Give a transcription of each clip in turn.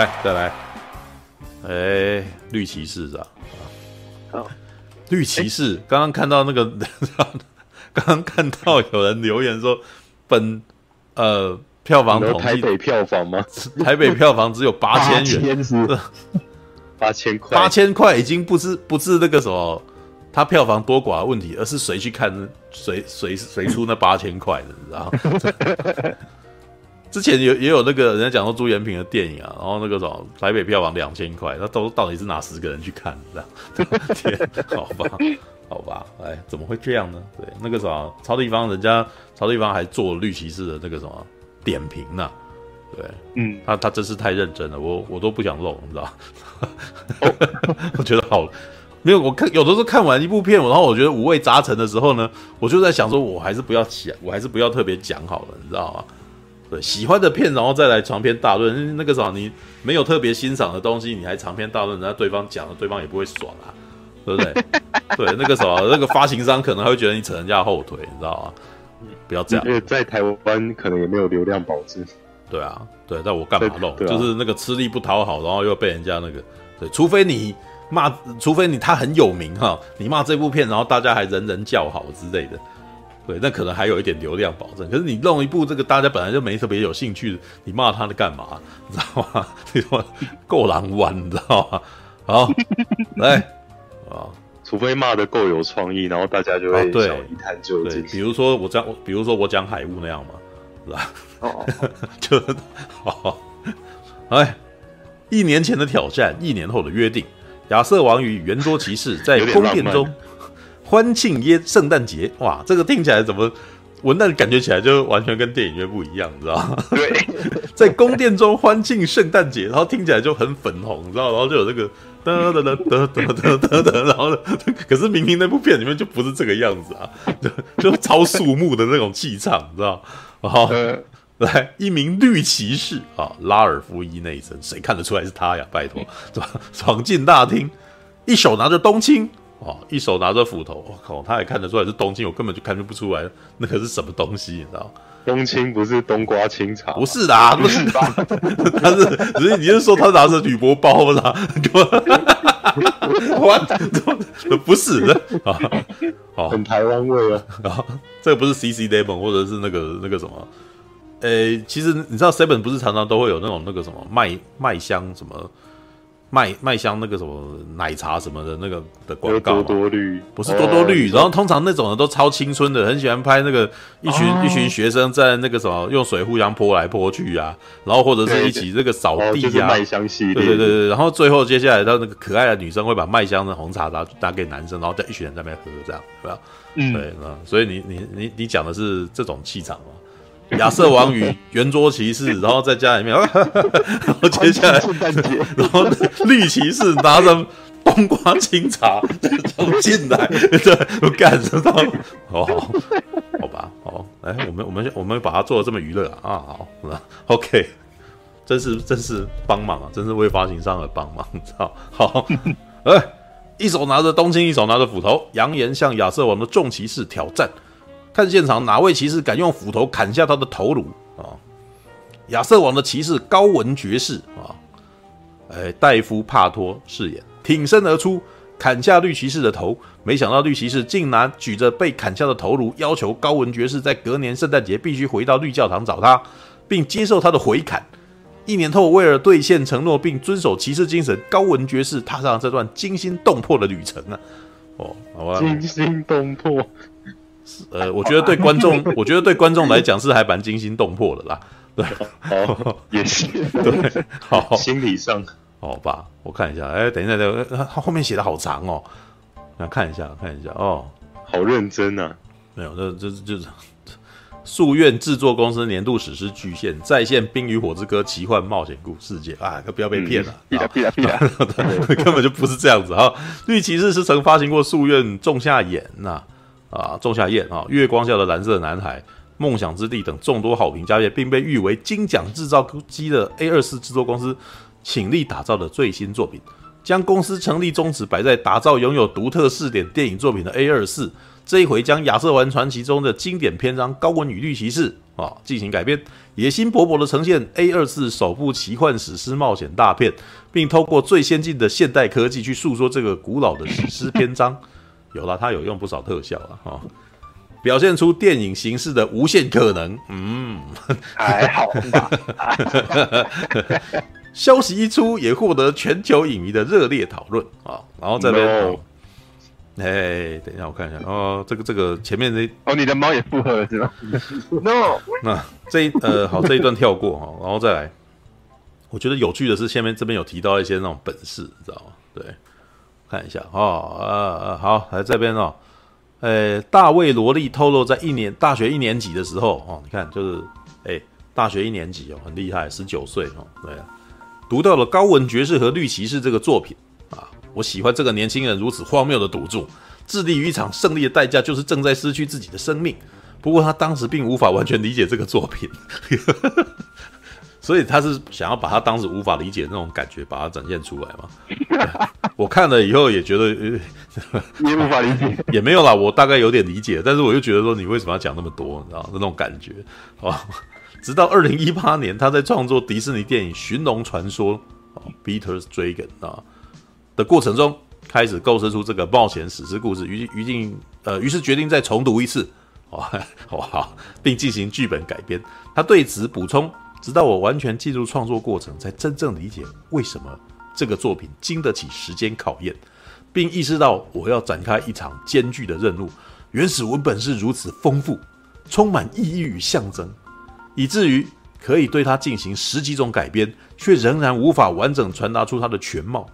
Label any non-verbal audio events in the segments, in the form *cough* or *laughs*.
来再来，哎，绿骑士啊，好，绿骑士，刚刚看到那个，*laughs* 刚刚看到有人留言说，本呃票房统计台北票房吗？台北票房只有八千元，八千块，八千块已经不是不是那个什么，它票房多寡的问题，而是谁去看，谁谁谁出那八千块的，你知道？*laughs* 之前有也有那个人家讲说朱延平的电影啊，然后那个什么台北票房两千块，那都到底是哪十个人去看这样？*laughs* 天，好吧，好吧，哎，怎么会这样呢？对，那个什么超地方，人家超地方还做绿骑士的那个什么点评呢？对，嗯，他他真是太认真了，我我都不想漏，你知道？*laughs* 我觉得好，没有我看有的时候看完一部片，然后我觉得五味杂陈的时候呢，我就在想说，我还是不要讲，我还是不要特别讲好了，你知道吗？对，喜欢的片，然后再来长篇大论。那个啥，你没有特别欣赏的东西，你还长篇大论，人家对方讲了，对方也不会爽啊，对不对？*laughs* 对，那个什么，那个发行商可能还会觉得你扯人家后腿，你知道吗？不要这样。因为在台湾可能也没有流量保证。对啊，对，但我干嘛弄？啊、就是那个吃力不讨好，然后又被人家那个，对，除非你骂，除非你他很有名哈，你骂这部片，然后大家还人人叫好之类的。对，那可能还有一点流量保证。可是你弄一部这个大家本来就没特别有兴趣，你骂他的干嘛？*laughs* 你知道吗？*laughs* 你说够狼玩，你知道吗？好，来啊，除非骂得够有创意，然后大家就会对一探究竟。比如说我讲，比如说我讲海雾那样嘛，是吧？哦，*laughs* 就好。哎，一年前的挑战，一年后的约定。亚瑟王与圆桌骑士在宫殿中。欢庆耶圣诞节。哇这个听起来怎么文旦感觉起来就完全跟电影院不一样你知道吗？对。*laughs* 在宫殿中欢庆圣诞节然后听起来就很粉红你知道然后就有这个噔噔噔噔噔噔噔然后呢可是明明那部片里面就不是这个样子啊就就超肃穆的那种气场你知道然后来一名绿骑士啊拉尔夫一那一身谁看得出来是他呀？拜托闯闯进大厅一手拿着冬青哦，一手拿着斧头，我靠，他也看得出来是冬青，我根本就看不出来那个是什么东西，你知道？冬青不是冬瓜清茶？不是的，不是吧？*laughs* 他是，只是你是说他拿着铝箔包啦？我不是的啊，哦，很台湾味啊。啊，*laughs* 这个不是 CC Lemon 或者是那个那个什么？诶、欸，其实你知道 Seven 不是常常都会有那种那个什么麦麦香什么？麦麦香那个什么奶茶什么的那个的广告，多多绿。不是多多绿，哦、然后通常那种的都超青春的，很喜欢拍那个一群、哦、一群学生在那个什么用水互相泼来泼去啊，然后或者是一起这个扫地啊，麦香系列，对对对对，然后最后接下来到那个可爱的女生会把麦香的红茶拿拿给男生，然后在一群人在那边喝，这样对吧？嗯，对，所以你你你你讲的是这种气场吗？*laughs* 亚瑟王与圆桌骑士，然后在家里面，*laughs* 然后接下来，*laughs* 然后绿骑士拿着冬瓜清茶走进来，对，我感受到，好，好好吧，好，来，我们我们我们把它做的这么娱乐啊，好，OK，真是真是帮忙啊，真是为发行商而帮忙，你知道？好，哎，一手拿着冬青，一手拿着斧头，扬言向亚瑟王的众骑士挑战。看现场哪位骑士敢用斧头砍下他的头颅啊？亚瑟王的骑士高文爵士啊，哎，戴夫帕托饰演，挺身而出砍下绿骑士的头。没想到绿骑士竟然举着被砍下的头颅，要求高文爵士在隔年圣诞节必须回到绿教堂找他，并接受他的回砍。一年后，为了兑现承诺并遵守骑士精神，高文爵士踏上这段惊心动魄的旅程啊！哦，好吧，惊心动魄。呃，我觉得对观众，我觉得对观众来讲是还蛮惊心动魄的啦。对，好，也是对，好，*laughs* 心理上，好吧，我看一下，哎，等一下，等一下，他后面写的好长哦，那看一下，看一下，哦，好认真啊，没有，这这就是夙愿制作公司年度史诗巨献，再现《冰与火之歌》奇幻冒险故事界啊，可不要被骗了，骗了，骗了，骗了，*laughs* 根本就不是这样子啊！绿骑士是曾发行过夙愿仲夏眼呐。啊，啊仲夏夜啊，月光下的蓝色男孩，梦想之地等众多好评家业，并被誉为金奖制造机的 A 二四制作公司倾力打造的最新作品，将公司成立宗旨摆在打造拥有独特视点电影作品的 A 二四，这一回将亚瑟王传奇中的经典篇章《高文与绿骑士》啊进行改编，野心勃勃地呈现 A 二四首部奇幻史诗冒险大片，并透过最先进的现代科技去诉说这个古老的史诗篇章。有了，他有用不少特效了哈。表现出电影形式的无限可能，嗯，还好吧。*laughs* 消息一出，也获得全球影迷的热烈讨论啊。然后这边，哎等一下，我看一下哦。这个这个前面这哦，你的猫也附和了是吧？No，那这一呃，好，这一段跳过哈，然后再来。我觉得有趣的是，下面这边有提到一些那种本事，你知道吗？对，看一下哦，呃，好，来这边哦。呃，大卫·罗利透露，在一年大学一年级的时候，哦，你看，就是，哎，大学一年级哦，很厉害，十九岁哦，对啊，读到了《高文爵士和绿骑士》这个作品啊，我喜欢这个年轻人如此荒谬的赌注，致力于一场胜利的代价就是正在失去自己的生命。不过他当时并无法完全理解这个作品。*laughs* 所以他是想要把他当时无法理解的那种感觉，把它展现出来嘛？我看了以后也觉得，呃、*laughs* 你也无法理解，*laughs* 也没有啦。我大概有点理解，但是我又觉得说，你为什么要讲那么多？你知道那种感觉啊？*laughs* 直到二零一八年，他在创作迪士尼电影《寻龙传说》啊，《Peter's Dragon》啊的过程中，开始构思出这个冒险史诗故事，于于静呃，于是决定再重读一次，哦，好好，并进行剧本改编。他对此补充。直到我完全进入创作过程，才真正理解为什么这个作品经得起时间考验，并意识到我要展开一场艰巨的任务。原始文本是如此丰富，充满意义与象征，以至于可以对它进行十几种改编，却仍然无法完整传达出它的全貌。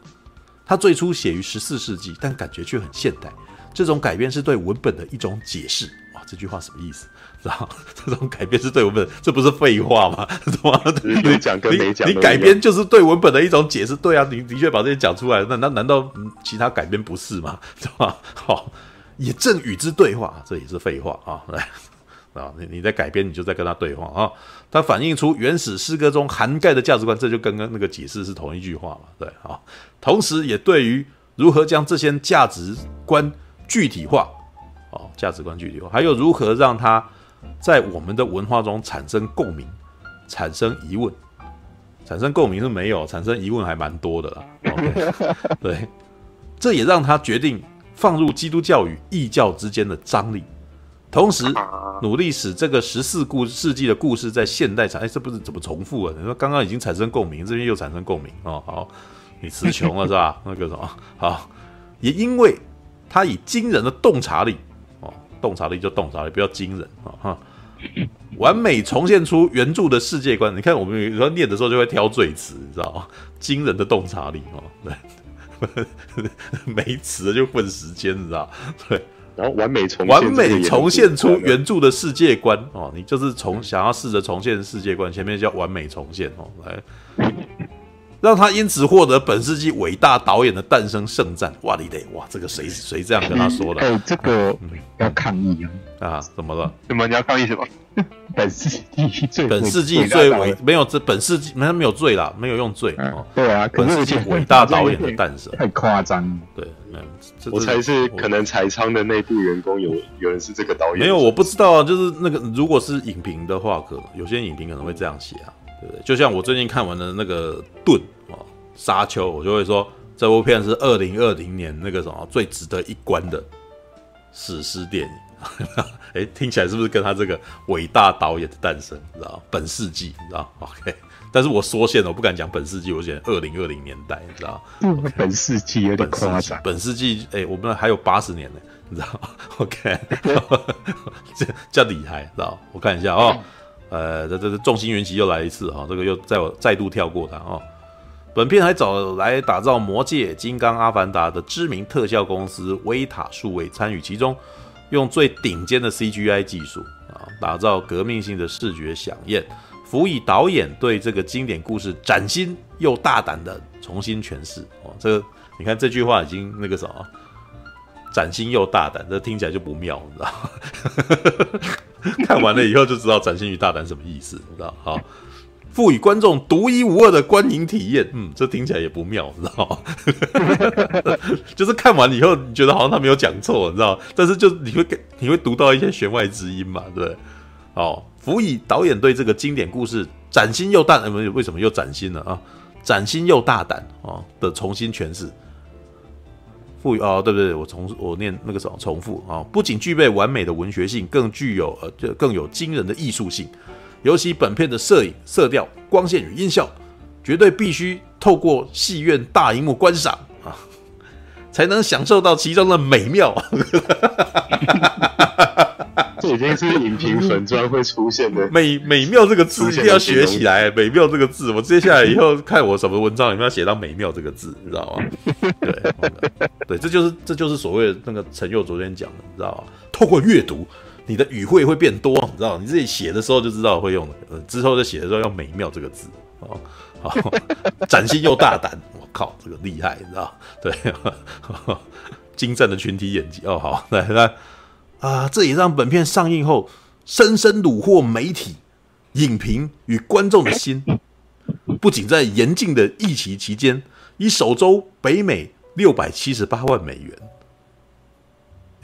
它最初写于十四世纪，但感觉却很现代。这种改编是对文本的一种解释。哇，这句话什么意思？*laughs* 这种改编是对文本，这不是废话吗？*laughs* 懂吗？你讲跟没讲，你改编就是对文本的一种解释。对啊，你的确把这些讲出来，那那难道其他改编不是吗？*laughs* 是吧？好，也正与之对话，这也是废话啊！来啊，你你在改编，你就在跟他对话啊。它反映出原始诗歌中涵盖的价值观，这就跟刚刚那个解释是同一句话嘛？对啊，同时也对于如何将这些价值观具体化，哦，价值观具体化，还有如何让它。在我们的文化中产生共鸣，产生疑问，产生共鸣是没有，产生疑问还蛮多的啦。*laughs* Okay? 对，这也让他决定放入基督教与异教之间的张力，同时努力使这个十四故世纪的故事在现代产。哎，这不是怎么重复啊？你说刚刚已经产生共鸣，这边又产生共鸣哦。好，你词穷了是吧？那个什么好，也因为他以惊人的洞察力。洞察力就洞察力，比较惊人啊！哈，完美重现出原著的世界观。你看，我们有时候念的时候就会挑赘词，你知道吗？惊人的洞察力哦，对，*laughs* 没词就混时间，你知道？对，然后完美重完美重现出原著的世界观哦，你就是从想要试着重现世界观，前面叫完美重现哦，来。让他因此获得本世纪伟大导演的诞生圣赞。哇你得哇，这个谁谁这样跟他说的？哎，这个要抗议啊！啊，怎么了？怎么你要抗议什么？本世纪最本世纪最伟没有这本世纪没有没有罪啦，没有用罪哦。对啊，本世纪伟大导演的诞生太夸张。对，没有。我猜是可能财仓的内部员工有有人是这个导演。没有，我不知道啊。就是那个如果是影评的话，可有些影评可能会这样写啊。对不对？就像我最近看完的那个《盾》啊，《沙丘》，我就会说这部片是二零二零年那个什么最值得一观的史诗电影。哎，听起来是不是跟他这个伟大导演的诞生，你知道？*laughs* 本世纪，你知道？OK，但是我缩限了，我不敢讲本世纪，我选二零二零年代，你知道？Okay? 本世纪有点夸张。本世纪，哎，我们还有八十年呢，你知道？OK，这叫厉害，知道？我看一下哦。呃，这这这众星云集又来一次哈，这个又再再度跳过它哦。本片还找来打造《魔戒》《金刚》《阿凡达》的知名特效公司威塔数位参与其中，用最顶尖的 CGI 技术啊，打造革命性的视觉饗宴，辅以导演对这个经典故事崭新又大胆的重新诠释哦。这个你看这句话已经那个什么。崭新又大胆，这听起来就不妙，你知道？*laughs* 看完了以后就知道崭新与大胆什么意思，你知道？好，赋予观众独一无二的观影体验，嗯，这听起来也不妙，你知道吗？*laughs* 就是看完以后，你觉得好像他没有讲错，你知道？但是就你会你会读到一些弦外之音嘛，对不对？哦，辅以导演对这个经典故事崭新又大，为为什么又崭新了啊？崭新又大胆啊的重新诠释。赋予哦，对不对？我重我念那个什么重复啊，不仅具备完美的文学性，更具有呃，就更有惊人的艺术性。尤其本片的摄影、色调、光线与音效，绝对必须透过戏院大荧幕观赏啊，*laughs* 才能享受到其中的美妙。*laughs* 这已经是影评粉专会出现的美美妙这个字，一定要学起来。美妙这个字，我接下来以后看我什么文章里面要写到美妙这个字，你知道吗？对对，这就是这就是所谓的那个陈佑昨天讲的，你知道吗？透过阅读，你的语汇会变多，你知道？你自己写的时候就知道会用的，之后在写的时候用美妙这个字，哦，好，*laughs* 崭新又大胆，*laughs* 我靠，这个厉害，你知道？*laughs* 对，精湛的群体演技，哦，好，来来。啊！这也让本片上映后深深虏获媒体、影评与观众的心。不仅在严峻的疫情期间，以首周北美六百七十八万美元，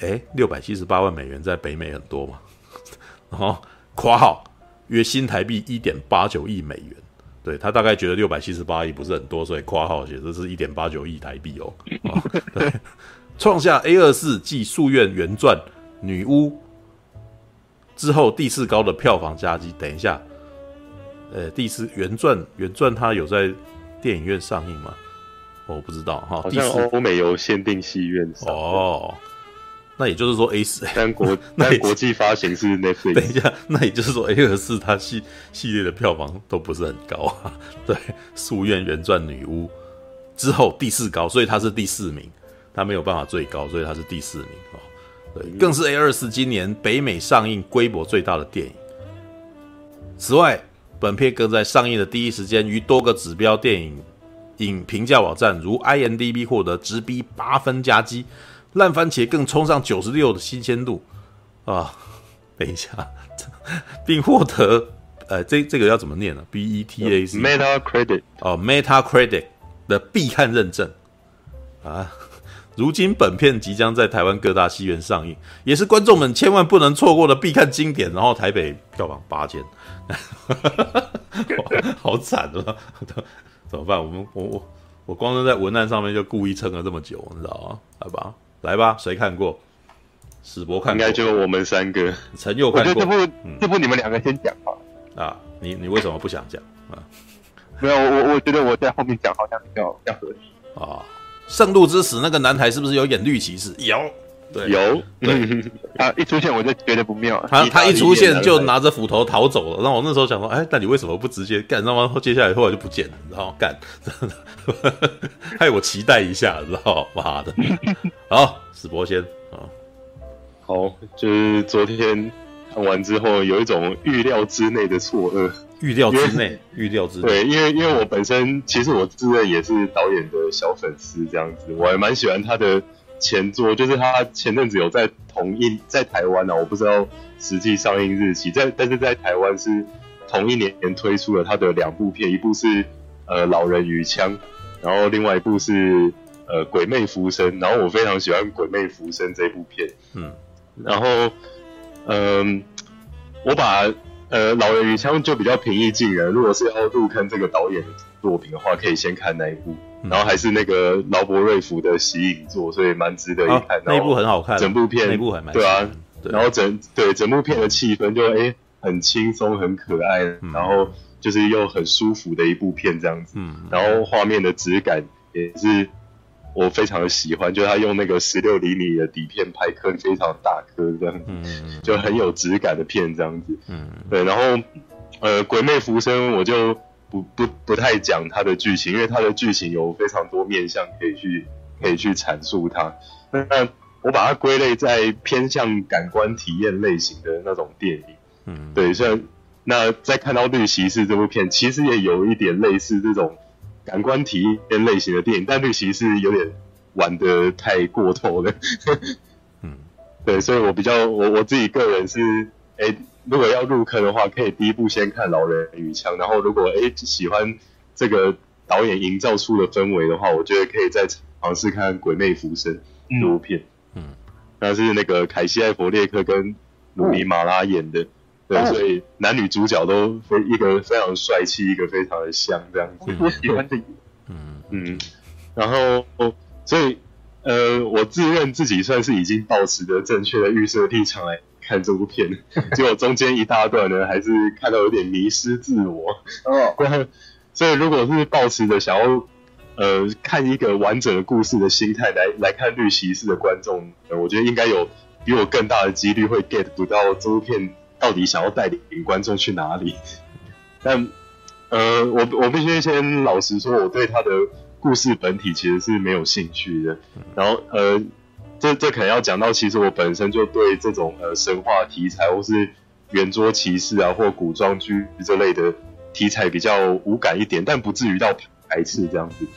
哎，六百七十八万美元在北美很多吗？哦，括号约新台币一点八九亿美元。对，他大概觉得六百七十八亿不是很多，所以括号写的是一点八九亿台币哦。哦对，创下 A 二四暨诉愿原传。女巫之后第四高的票房佳绩。等一下，呃，第四原传原传它有在电影院上映吗？我不知道哈。好像欧美有限定戏院哦。那也就是说 A 四，但国 *laughs* 那国际发行是 Netflix。等一下，那也就是说 A 二四它系系列的票房都不是很高啊。对，夙愿原传女巫之后第四高，所以它是第四名，它没有办法最高，所以它是第四名啊。对，更是 A 二四今年北美上映规模最大的电影。此外，本片更在上映的第一时间，于多个指标电影影评价网站如 IMDB 获得直逼八分佳绩，烂番茄更冲上九十六的新鲜度啊！*laughs* 等一下，*laughs* 并获得呃，这这个要怎么念呢？B E T A C Meta Credit 哦，Meta Credit 的必看认证啊。*laughs* 如今本片即将在台湾各大戏院上映，也是观众们千万不能错过的必看经典。然后台北票房八千，好惨啊！怎么办？我们我我我光是在文案上面就故意撑了这么久，你知道吗？来吧，来吧，谁看过？史博看过，应该就我们三个。陈佑看过。这部这部你们两个先讲吧。啊，你你为什么不想讲啊？没有，我我觉得我在后面讲好像比较比较合适啊。圣路之死那个男孩是不是有演绿骑士？有，对，有。对，*laughs* 他一出现我就觉得不妙。他他一出现就拿着斧头逃走了。然后我那时候想说，哎，那你为什么不直接干？然后接下来后来就不见了，然后干，害我期待一下，知道吗？妈的！好，史博先啊，好，就是昨天看完之后，有一种预料之内的错愕。预料之内，预料之内。对，因为因为我本身其实我自认也是导演的小粉丝，这样子，我还蛮喜欢他的前作，就是他前阵子有在同一在台湾呢、啊，我不知道实际上映日期，在但是在台湾是同一年推出了他的两部片，一部是呃《老人与枪》，然后另外一部是呃《鬼魅浮生》，然后我非常喜欢《鬼魅浮生》这部片，嗯，然后嗯、呃，我把。呃，老人与枪就比较平易近人。如果是要入坑这个导演的作品的话，可以先看那一部。嗯、然后还是那个劳勃瑞福的洗影座，所以蛮值得一看。的、那一部很好看，整部片那部对啊。对然后整对整部片的气氛就哎很轻松很可爱，嗯、然后就是又很舒服的一部片这样子。嗯。然后画面的质感也是。我非常的喜欢，就他用那个十六厘米的底片拍颗非常大颗这样子，嗯、就很有质感的片这样子。嗯，对。然后，呃，《鬼魅浮生》我就不不不太讲它的剧情，因为它的剧情有非常多面向可以去可以去阐述它。那我把它归类在偏向感官体验类型的那种电影。嗯，对。像那在看到《绿骑士》这部片，其实也有一点类似这种。感官体验类型的电影，但绿骑士有点玩得太过头了。嗯，*laughs* 对，所以我比较我我自己个人是，哎、欸，如果要入坑的话，可以第一步先看《老人与枪》，然后如果哎、欸、喜欢这个导演营造出的氛围的话，我觉得可以再尝试看《鬼魅浮生》这部片。嗯，那是那个凯西·艾弗列克跟鲁尼·马拉演的。对，所以男女主角都非一个非常帅气，一个非常的香这样子。我喜欢这个，嗯。嗯，然后所以呃，我自认自己算是已经保持着正确的预设立场来看这部片，*laughs* 结果中间一大段呢，还是看到有点迷失自我。哦，*laughs* 所以如果是抱持着想要呃看一个完整的故事的心态来来看《绿骑士》的观众，呃，我觉得应该有比我更大的几率会 get 不到这部片。到底想要带领观众去哪里？*laughs* 但呃，我我必须先老实说，我对他的故事本体其实是没有兴趣的。然后呃，这这可能要讲到，其实我本身就对这种呃神话题材或是圆桌骑士啊或古装剧这类的题材比较无感一点，但不至于到排斥这样子。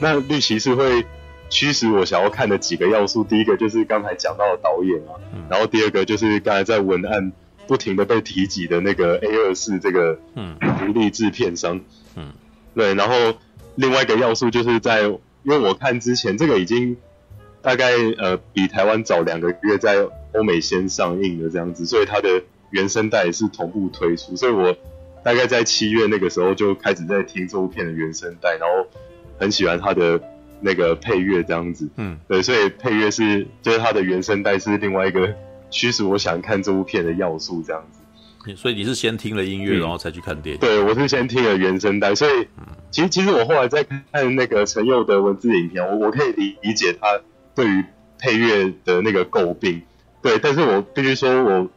那绿骑士会驱使我想要看的几个要素，第一个就是刚才讲到的导演啊，然后第二个就是刚才在文案。不停的被提及的那个 A 二四这个嗯独立制片商嗯对，然后另外一个要素就是在因为我看之前这个已经大概呃比台湾早两个月在欧美先上映的这样子，所以它的原声带也是同步推出，所以我大概在七月那个时候就开始在听这部片的原声带，然后很喜欢它的那个配乐这样子嗯对，所以配乐是就是它的原声带是另外一个。驱使我想看这部片的要素这样子，所以你是先听了音乐，然后才去看电影？嗯、对，我是先听了原声带，所以其实其实我后来在看那个陈佑的文字影片，我我可以理理解他对于配乐的那个诟病，对，但是我必须说我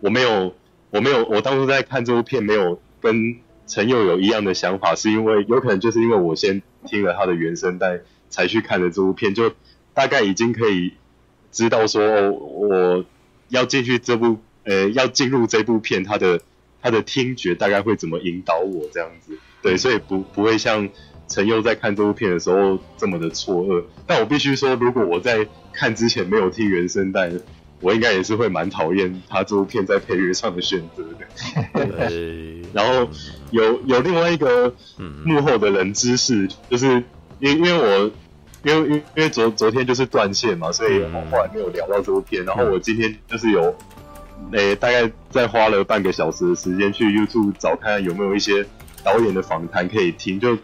我没有我没有我当初在看这部片没有跟陈佑有一样的想法，是因为有可能就是因为我先听了他的原声带才去看的这部片，就大概已经可以知道说我。要进去这部，呃，要进入这部片，他的他的听觉大概会怎么引导我这样子？对，所以不不会像陈佑在看这部片的时候这么的错愕。但我必须说，如果我在看之前没有听原声带，我应该也是会蛮讨厌他这部片在配乐上的选择的。对，*laughs* 然后有有另外一个幕后的人知识，就是因因为我。因为因为因为昨昨天就是断线嘛，所以我后来没有聊到这部片。然后我今天就是有，诶、欸，大概再花了半个小时的时间去 YouTube 找看有没有一些导演的访谈可以听，就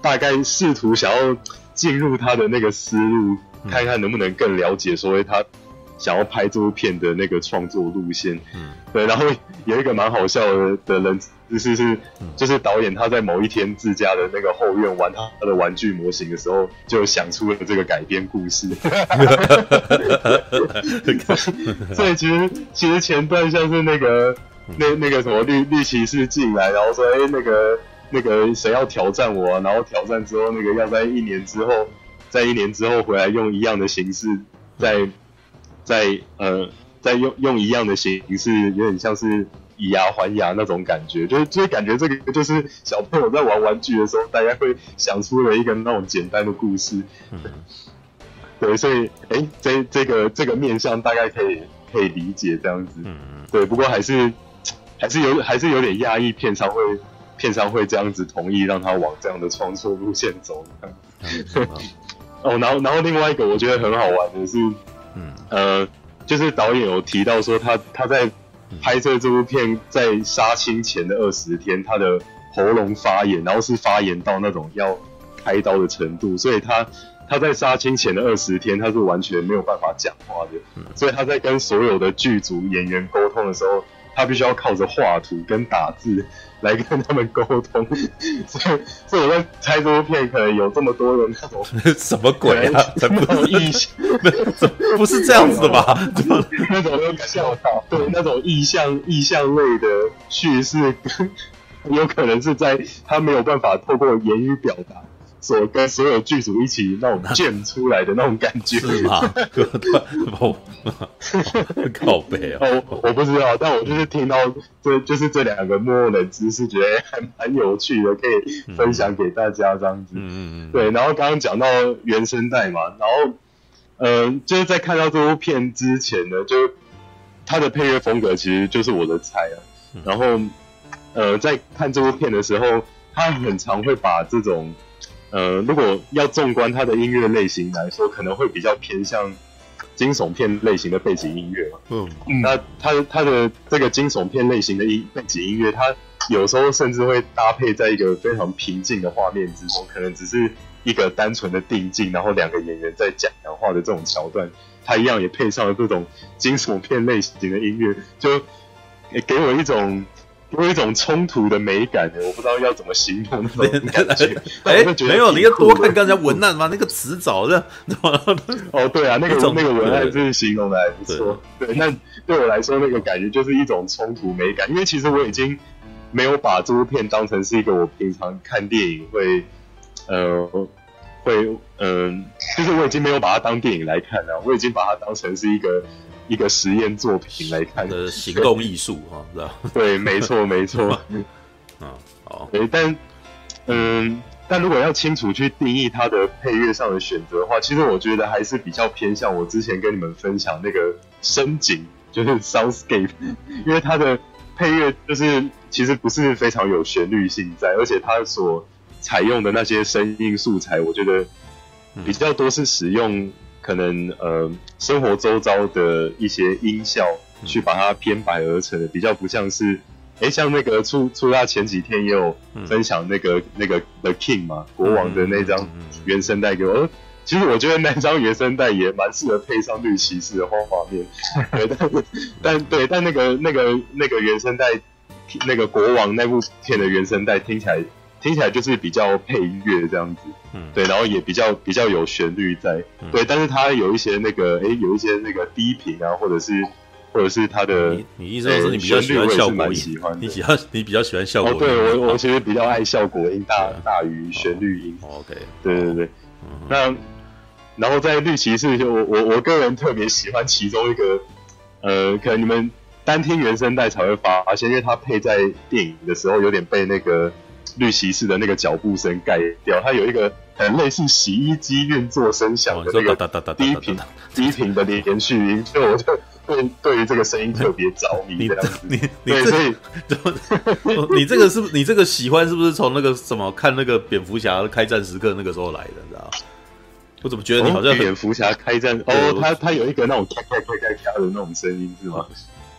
大概试图想要进入他的那个思路，看看能不能更了解所谓他想要拍这部片的那个创作路线。嗯，对。然后有一个蛮好笑的的人。就是是，就是导演他在某一天自家的那个后院玩他的玩具模型的时候，就想出了这个改编故事。*laughs* 所以其实其实前段像是那个那那个什么绿绿骑士进来，然后说哎、欸、那个那个谁要挑战我，啊，然后挑战之后那个要在一年之后，在一年之后回来用一样的形式，再再呃再用用一样的形式，有点像是。以牙还牙那种感觉，就是就是感觉这个就是小朋友在玩玩具的时候，大家会想出了一个那种简单的故事。嗯、对，所以哎、欸，这这个这个面向大概可以可以理解这样子。嗯对，不过还是还是有还是有点压抑，片场会片商会这样子同意让他往这样的创作路线走。嗯、哦，然后然后另外一个我觉得很好玩的是，嗯呃，就是导演有提到说他他在。拍摄这部片在杀青前的二十天，他的喉咙发炎，然后是发炎到那种要开刀的程度，所以他他在杀青前的二十天，他是完全没有办法讲话的，所以他在跟所有的剧组演员沟通的时候，他必须要靠着画图跟打字来跟他们沟通，*laughs* 所以所以我在猜这部片可能有这么多的那种 *laughs* 什么鬼啊，这不是意象，*laughs* 不是这样子的吧？那种又笑到，对，那种意象意象类的叙事，有可能是在他没有办法透过言语表达。所跟所有剧组一起那种建出来的那种感觉是吗？靠背啊！我我不知道，但我就是听到这就是这两个默默的知识，觉得还蛮有趣的，可以分享给大家这样子。嗯嗯嗯。对，然后刚刚讲到原声带嘛，然后嗯、呃，就是在看到这部片之前呢，就他的配乐风格其实就是我的菜啊。然后呃，在看这部片的时候，他很常会把这种。呃，如果要纵观他的音乐类型来说，可能会比较偏向惊悚片类型的背景音乐嘛。嗯，那他他的这个惊悚片类型的音背景音乐，它有时候甚至会搭配在一个非常平静的画面之中，可能只是一个单纯的定镜，然后两个演员在讲讲话的这种桥段，它一样也配上了这种惊悚片类型的音乐，就给我一种。有一种冲突的美感，我不知道要怎么形容那种 *laughs* 感觉。哎，*laughs* 没有，你要多看刚才文案嘛，那个词找的。*laughs* 哦，对啊，那个那个文案真是形容的还不错。对，那对我来说，那个感觉就是一种冲突美感，因为其实我已经没有把这部片当成是一个我平常看电影会，呃，会，嗯、呃，就是我已经没有把它当电影来看了，我已经把它当成是一个。一个实验作品来看的行动艺术哈？*laughs* 对，没错，没错。*laughs* 嗯，好。对，但嗯，但如果要清楚去定义它的配乐上的选择的话，其实我觉得还是比较偏向我之前跟你们分享那个声景，就是 soundscape，*laughs* 因为它的配乐就是其实不是非常有旋律性在，而且它所采用的那些声音素材，我觉得比较多是使用。可能呃，生活周遭的一些音效去把它编排而成的，比较不像是，哎、欸，像那个出出他前几天也有分享那个、嗯、那个 The King 嘛，国王的那张原声带给我、嗯。其实我觉得那张原声带也蛮适合配上绿骑士的画画面。*laughs* 对，但但对，但那个那个那个原声带，那个国王那部片的原声带听起来。听起来就是比较配乐这样子，嗯，对，然后也比较比较有旋律在，嗯、对，但是它有一些那个，哎，有一些那个低频啊，或者是或者是它的，你你意思是你比较喜欢效果音？你喜欢你比较喜欢效果音？哦，对我我其实比较爱效果音大大于旋律音。哦、OK，对对对，嗯、那然后在绿骑士就我我我个人特别喜欢其中一个，呃，可能你们单听原声带才会发而且，因为它配在电影的时候有点被那个。绿骑士的那个脚步声盖掉，它有一个很类似洗衣机运作声响的那个低频低频的连续音，所以我就对对于这个声音特别着迷。这样子，你你对，所以 *laughs* 你这个是不是你这个喜欢是不是从那个什么看那个蝙蝠侠开战时刻那个时候来的？你知道？我怎么觉得你好像蝙蝠侠开战哦，他他有一个那种咔咔咔咔咔的那种声音是吗？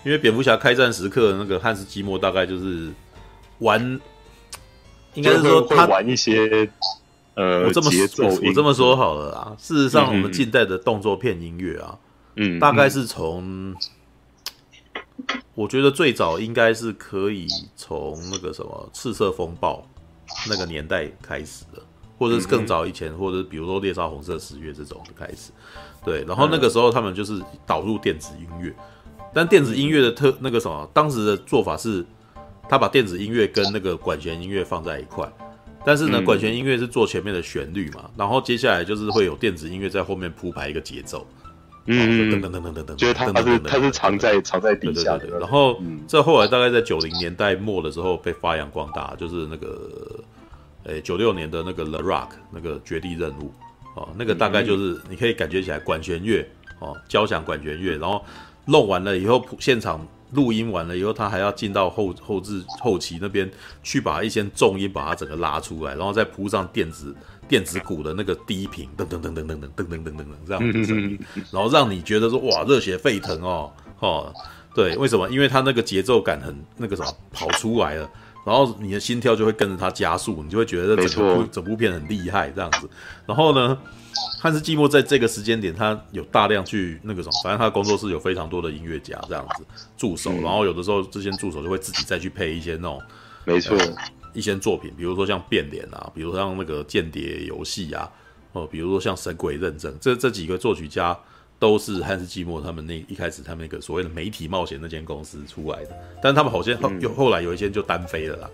因为蝙蝠侠开战时刻那个汉斯季默大概就是玩。应该是说他玩一些呃我这么节奏我，我这么说好了啊。事实上，我们近代的动作片音乐啊，嗯，大概是从、嗯，我觉得最早应该是可以从那个什么《赤色风暴》那个年代开始的，或者是更早以前，或者是比如说《猎杀红色十月》这种的开始。对，然后那个时候他们就是导入电子音乐，但电子音乐的特那个什么，当时的做法是。他把电子音乐跟那个管弦音乐放在一块，但是呢，管弦音乐是做前面的旋律嘛，然后接下来就是会有电子音乐在后面铺排一个节奏，嗯，噔噔噔噔噔噔，就是它它是它是藏在藏在底下的。然后这后来大概在九零年代末的时候被发扬光大，就是那个，诶，九六年的那个 The Rock 那个绝地任务，哦，那个大概就是你可以感觉起来管弦乐哦，交响管弦乐，然后弄完了以后现场。录音完了以后，他还要进到后后置后期那边去把一些重音把它整个拉出来，然后再铺上电子电子鼓的那个低频，噔噔噔噔噔噔噔噔噔噔这样子，然后让你觉得说哇热血沸腾哦哦，对，为什么？因为他那个节奏感很那个什么跑出来了，然后你的心跳就会跟着它加速，你就会觉得整部整部片很厉害这样子，然后呢？汉斯季默在这个时间点，他有大量去那个什么，反正他的工作室有非常多的音乐家这样子助手，然后有的时候这些助手就会自己再去配一些那种，没错、呃，一些作品，比如说像变脸啊，比如说像那个间谍游戏啊，哦，比如说像神鬼认证，这这几个作曲家都是汉斯季默他们那一开始他们那个所谓的媒体冒险那间公司出来的，但他们好像后又后来有一些就单飞了啦，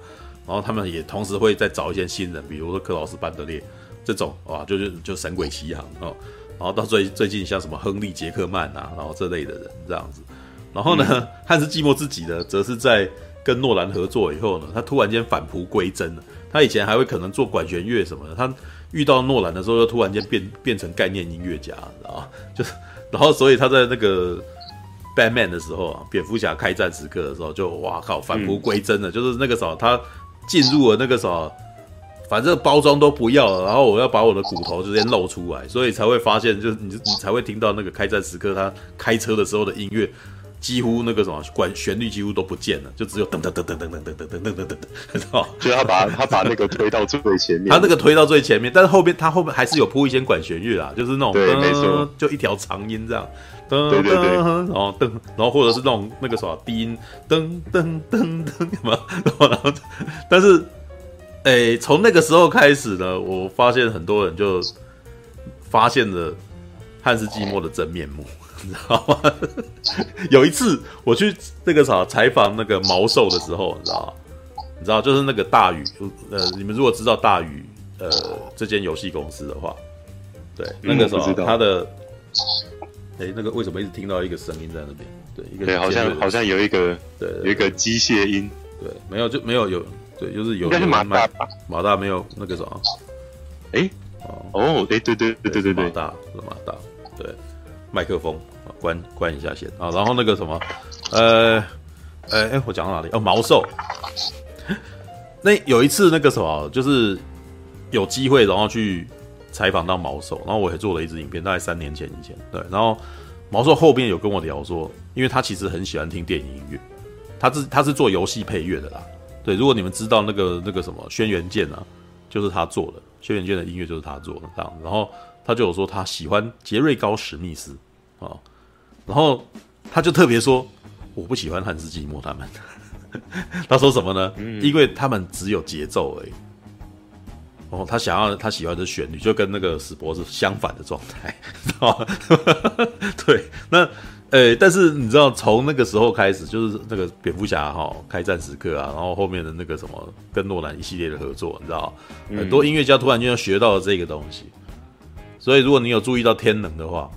然后他们也同时会再找一些新人，比如说克劳斯班德烈。这种哇，就是就神鬼奇航哦，然后到最最近像什么亨利杰克曼啊，然后这类的人这样子，然后呢，嗯、*laughs* 汉斯季默自己呢，则是在跟诺兰合作以后呢，他突然间返璞归真了。他以前还会可能做管弦乐什么的，他遇到诺兰的时候，又突然间变变成概念音乐家，知道吗？就是，然后所以他在那个 Batman 的时候啊，蝙蝠侠开战时刻的时候就，哇靠，返璞归真了，就是那个时候他进入了那个时候。反正包装都不要了，然后我要把我的骨头直接露出来，所以才会发现，就是你你才会听到那个开战时刻他开车的时候的音乐，几乎那个什么管旋律几乎都不见了，就只有噔噔噔噔噔噔噔噔噔噔噔噔，知道？就他把他把那个推到最前面，他那个推到最前面，但是后边他后面还是有铺一些管弦乐啦，就是那种对，没错，就一条长音这样，噔对对对，然后噔，然后或者是那种那个什么低音噔噔噔噔什么，*laughs* 然后但是。哎，从那个时候开始呢，我发现很多人就发现了汉斯季默的真面目，你知道吗？*laughs* 有一次我去那个啥采访那个毛兽的时候，你知道吗？你知道就是那个大宇，呃，你们如果知道大宇，呃，这间游戏公司的话，对，那个时候他的，哎，那个为什么一直听到一个声音在那边？对，一个对，好像好像有一个对，有一个机械音，对，没有就没有有。对，就是有，应该是马大吧？马大没有那个什么？哎，哦，哎，对对对对对对，马大是马大，对，麦克风关关一下先啊，然后那个什么，呃，哎哎，我讲到哪里？哦，毛兽。那有一次那个什么，就是有机会然后去采访到毛兽，然后我也做了一支影片，大概三年前以前，对，然后毛兽后边有跟我聊说，因为他其实很喜欢听电影音乐，他是他是做游戏配乐的啦。对，如果你们知道那个那个什么《轩辕剑》啊，就是他做的，《轩辕剑》的音乐就是他做的这样。然后他就有说他喜欢杰瑞高史密斯啊，然后他就特别说我不喜欢汉斯季默他们。*laughs* 他说什么呢？因为他们只有节奏而已。哦，他想要他喜欢的旋律，就跟那个史博是相反的状态，知道吗？对，那。呃，但是你知道，从那个时候开始，就是那个蝙蝠侠哈开战时刻啊，然后后面的那个什么跟诺兰一系列的合作，你知道，很多音乐家突然间就学到了这个东西。所以，如果你有注意到天能的话，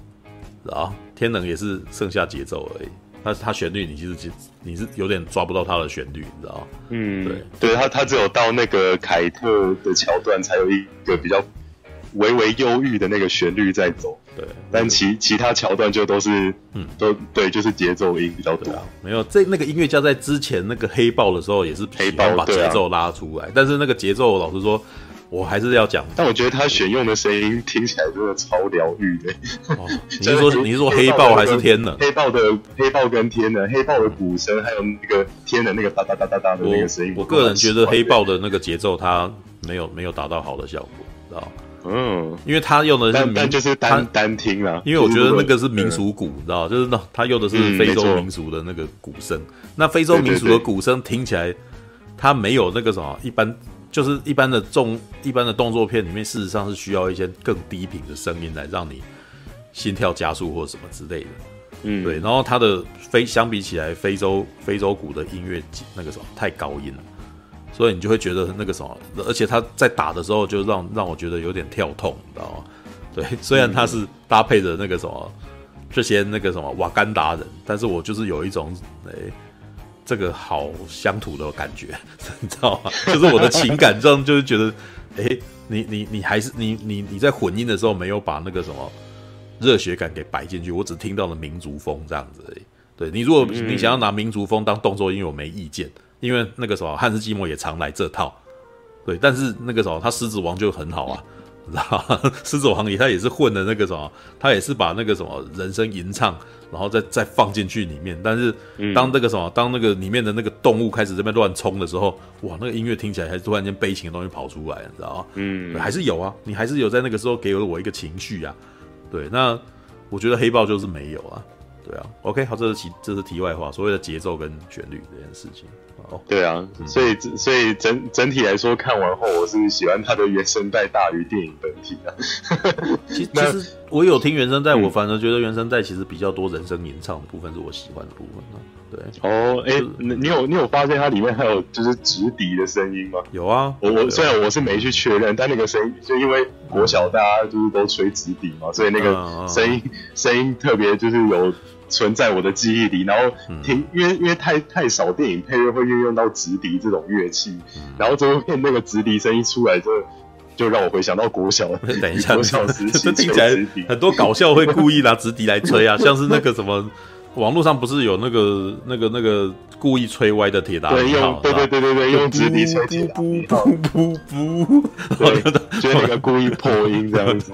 啊，天能也是剩下节奏而已。但是它旋律你其实你是有点抓不到它的旋律，你知道？嗯，对，对，他他只有到那个凯特的桥段才有一个比较。微微忧郁的那个旋律在走，对，但其其他桥段就都是，嗯，都对，就是节奏音比较多。啊、没有，这那个音乐家在之前那个黑豹的时候也是黑豹把节奏拉出来，啊、但是那个节奏，老实说，我还是要讲。但我觉得他选用的声音听起来真的超疗愈的。哦、*laughs* 你是说你是说黑豹还是天呢？黑豹的黑豹跟天能，黑豹的鼓声还有那个天的那个哒哒哒哒哒的那个声音我，我个人觉得黑豹的那个节奏它没有没有达到好的效果，知道嗯，因为他用的是，但就是单单听了。因为我觉得那个是民俗鼓，你知道，就是那他用的是非洲民俗的那个鼓声。那非洲民俗的鼓声听起来，它没有那个什么一般，就是一般的重一般的动作片里面，事实上是需要一些更低频的声音来让你心跳加速或什么之类的。嗯，对。然后它的非相比起来，非洲非洲鼓的音乐那个什么太高音了。所以你就会觉得那个什么，而且他在打的时候就让让我觉得有点跳痛，你知道吗？对，虽然他是搭配着那个什么这些那个什么瓦干达人，但是我就是有一种哎，这个好乡土的感觉，*laughs* 你知道吗？就是我的情感上就是觉得，哎，你你你还是你你你在混音的时候没有把那个什么热血感给摆进去，我只听到了民族风这样子而已。对，你如果你想要拿民族风当动作音乐，我没意见。因为那个时候汉斯季默也常来这套，对，但是那个时候他狮子王就很好啊，你知道吗？*laughs* 狮子王里他也是混的那个什么，他也是把那个什么人声吟唱，然后再再放进去里面。但是当那个什么，当那个里面的那个动物开始这边乱冲的时候，哇，那个音乐听起来还是突然间悲情的东西跑出来，你知道吗？嗯，还是有啊，你还是有在那个时候给了我一个情绪啊。对，那我觉得黑豹就是没有啊。对啊，OK，好，这是题这是题外话，所谓的节奏跟旋律这件事情。哦，对啊，所以所以整整体来说，看完后我是喜欢它的原声带大于电影本体啊。其 *laughs* 其实我有听原声带，我反而觉得原声带其实比较多人声吟唱的部分是我喜欢的部分呢。对，哦，哎，你有你有发现它里面还有就是直笛的声音吗？有啊，我我虽然我是没去确认，但那个声音就因为国小大家就是都吹直笛嘛，所以那个声音声音特别就是有。存在我的记忆里，然后听，因为因为太太少电影配乐会运用到直笛这种乐器，然后这部片那个直笛声一出来，就就让我回想到国小。*laughs* 等一下，国小时期 *laughs* 这听起来很多搞笑会故意拿直笛来吹啊，*laughs* 像是那个什么，网络上不是有那个那个那个故意吹歪的铁达？对对对对对，用直笛吹铁达尼号，噗噗噗，对，*laughs* 就那个故意破音这样子。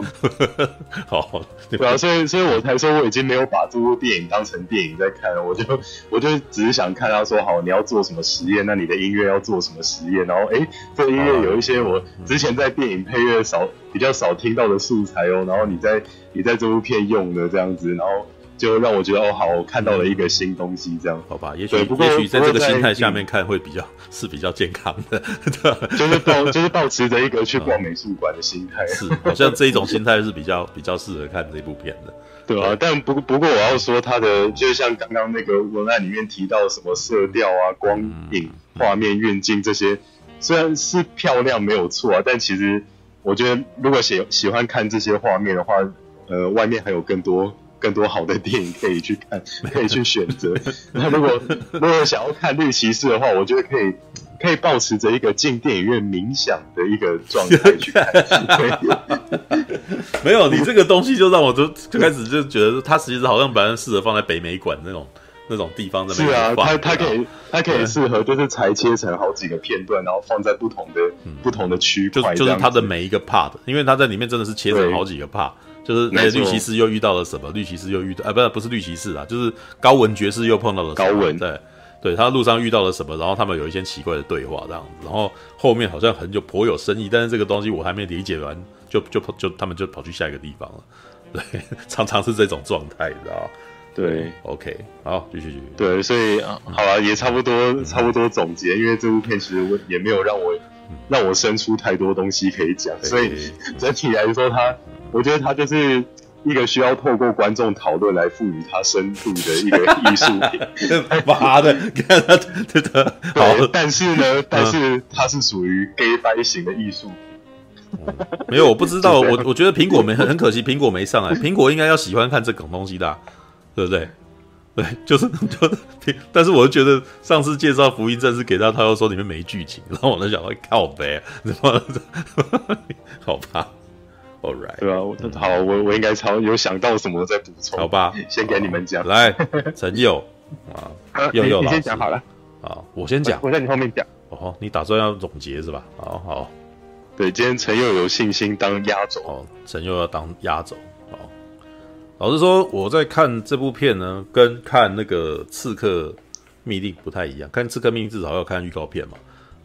好，对啊，所以所以我才说我已经没有把这部电影当成电影在看了，我就我就只是想看他说好，你要做什么实验，那你的音乐要做什么实验，然后哎，这音乐有一些我之前在电影配乐少比较少听到的素材哦，然后你在你在这部片用的这样子，然后。就让我觉得哦，好，我看到了一个新东西，这样好吧？也许也许在这个心态下面看会比较、嗯、是比较健康的，对，就是抱就是抱持着一个去逛美术馆的心态，*laughs* 是好像这一种心态是比较比较适合看这部片的，*laughs* 对啊。但不不过我要说，它的就像刚刚那个文案里面提到什么色调啊、光影、画面运镜这些，虽然是漂亮没有错啊，但其实我觉得如果喜喜欢看这些画面的话，呃，外面还有更多。更多好的电影可以去看，*laughs* 可以去选择。*laughs* 那如果如果想要看绿骑士的话，我觉得可以可以保持着一个进电影院冥想的一个状态去看。*laughs* 没有你这个东西，就让我就就开始就觉得，它其实好像本来适合放在北美馆那种那种地方的。是啊，它它可以它可以适合，就是裁切成好几个片段，然后放在不同的、嗯、不同的区块，就就是它的每一个 part，因为它在里面真的是切成好几个 part。就是那个绿骑士又遇到了什么？绿骑士又遇到啊，不是不是绿骑士啊，就是高文爵士又碰到了高文。对，对他路上遇到了什么？然后他们有一些奇怪的对话这样子，然后后面好像很有颇有深意，但是这个东西我还没理解完，就就就他们就跑去下一个地方了。对，*laughs* 常常是这种状态，你知道？对，OK，好，继续继续。对，所以好了，也差不多差不多总结，因为这部片其实我也没有让我让我生出太多东西可以讲，所以整体来说它。我觉得它就是一个需要透过观众讨论来赋予它深度的一个艺术品。*laughs* 妈的，*laughs* 看他对的。好，但是呢，但是它是属于 gay 掰型的艺术品。没有，我不知道。我我觉得苹果没很很可惜，苹果没上来。苹果应该要喜欢看这种东西的，对不对？对，就是 *laughs* 就是。但是我就觉得上次介绍《福音战士》给他，他又说里面没剧情，然后我就想说靠北，怎么？好吧。Alright，对啊，好，我我应该超有想到什么再补充，好吧？先给你们讲，来，陈佑 *laughs* 啊，佑佑你先讲好了，好，我先讲，我在你后面讲。哦，你打算要总结是吧？好好，对，今天陈佑有信心当压轴，哦，陈佑要当压轴，好。老实说，我在看这部片呢，跟看那个《刺客密令》不太一样。看《刺客密令》至少要看预告片嘛，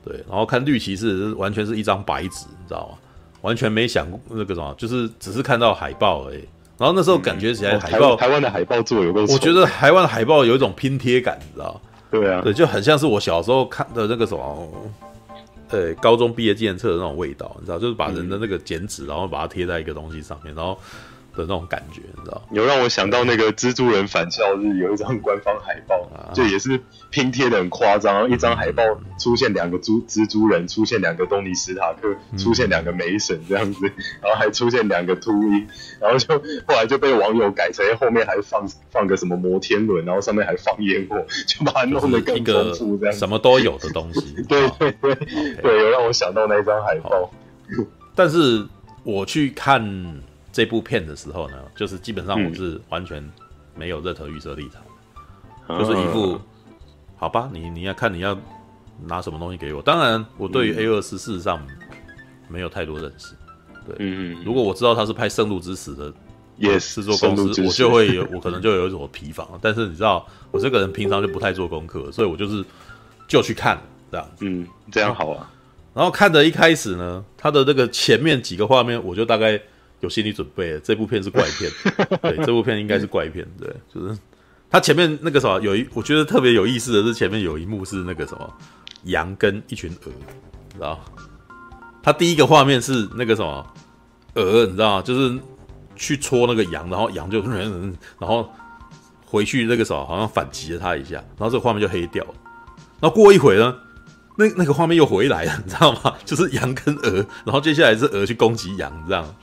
对，然后看《绿骑士》完全是一张白纸，你知道吗？完全没想过那个什么，就是只是看到海报而已。然后那时候感觉起来海报，台湾的海报做有够，我觉得台湾的海报有一种拼贴感，你知道？对啊，对，就很像是我小时候看的那个什么，呃，高中毕业纪念册的那种味道，你知道？就是把人的那个剪纸，然后把它贴在一个东西上面，然后。的那种感觉，你知道？有让我想到那个蜘蛛人返校日有一张官方海报，啊、就也是拼贴的很夸张，一张海报出现两个蜘蜘蛛人，出现两个东尼史塔克，嗯、出现两个梅婶这样子，然后还出现两个秃鹰，然后就后来就被网友改成后面还放放个什么摩天轮，然后上面还放烟火，*laughs* 就把它弄得更丰富，这样什么都有的东西。*laughs* 对对对.对，有让我想到那张海报。但是我去看。这部片的时候呢，就是基本上我是完全没有任何预设立场，嗯，就是一副好吧，你你要看你要拿什么东西给我。当然，我对于 A 二四事实上没有太多认识。对，嗯，如果我知道他是拍《圣路之死》的，yes，制作公司，我就会有，*laughs* 我可能就有一种疲乏。但是你知道，我这个人平常就不太做功课，所以我就是就去看这样。嗯，这样好啊。然后看的一开始呢，他的那个前面几个画面，我就大概。有心理准备，这部片是怪片，*laughs* 对，这部片应该是怪片，对，就是他前面那个什么，有一我觉得特别有意思的是前面有一幕是那个什么羊跟一群鹅，你知道？他第一个画面是那个什么鹅，你知道吗？就是去戳那个羊，然后羊就然后回去那个时候好像反击了他一下，然后这个画面就黑掉了。然后过一会呢，那那个画面又回来了，你知道吗？*laughs* 就是羊跟鹅，然后接下来是鹅去攻击羊，这样。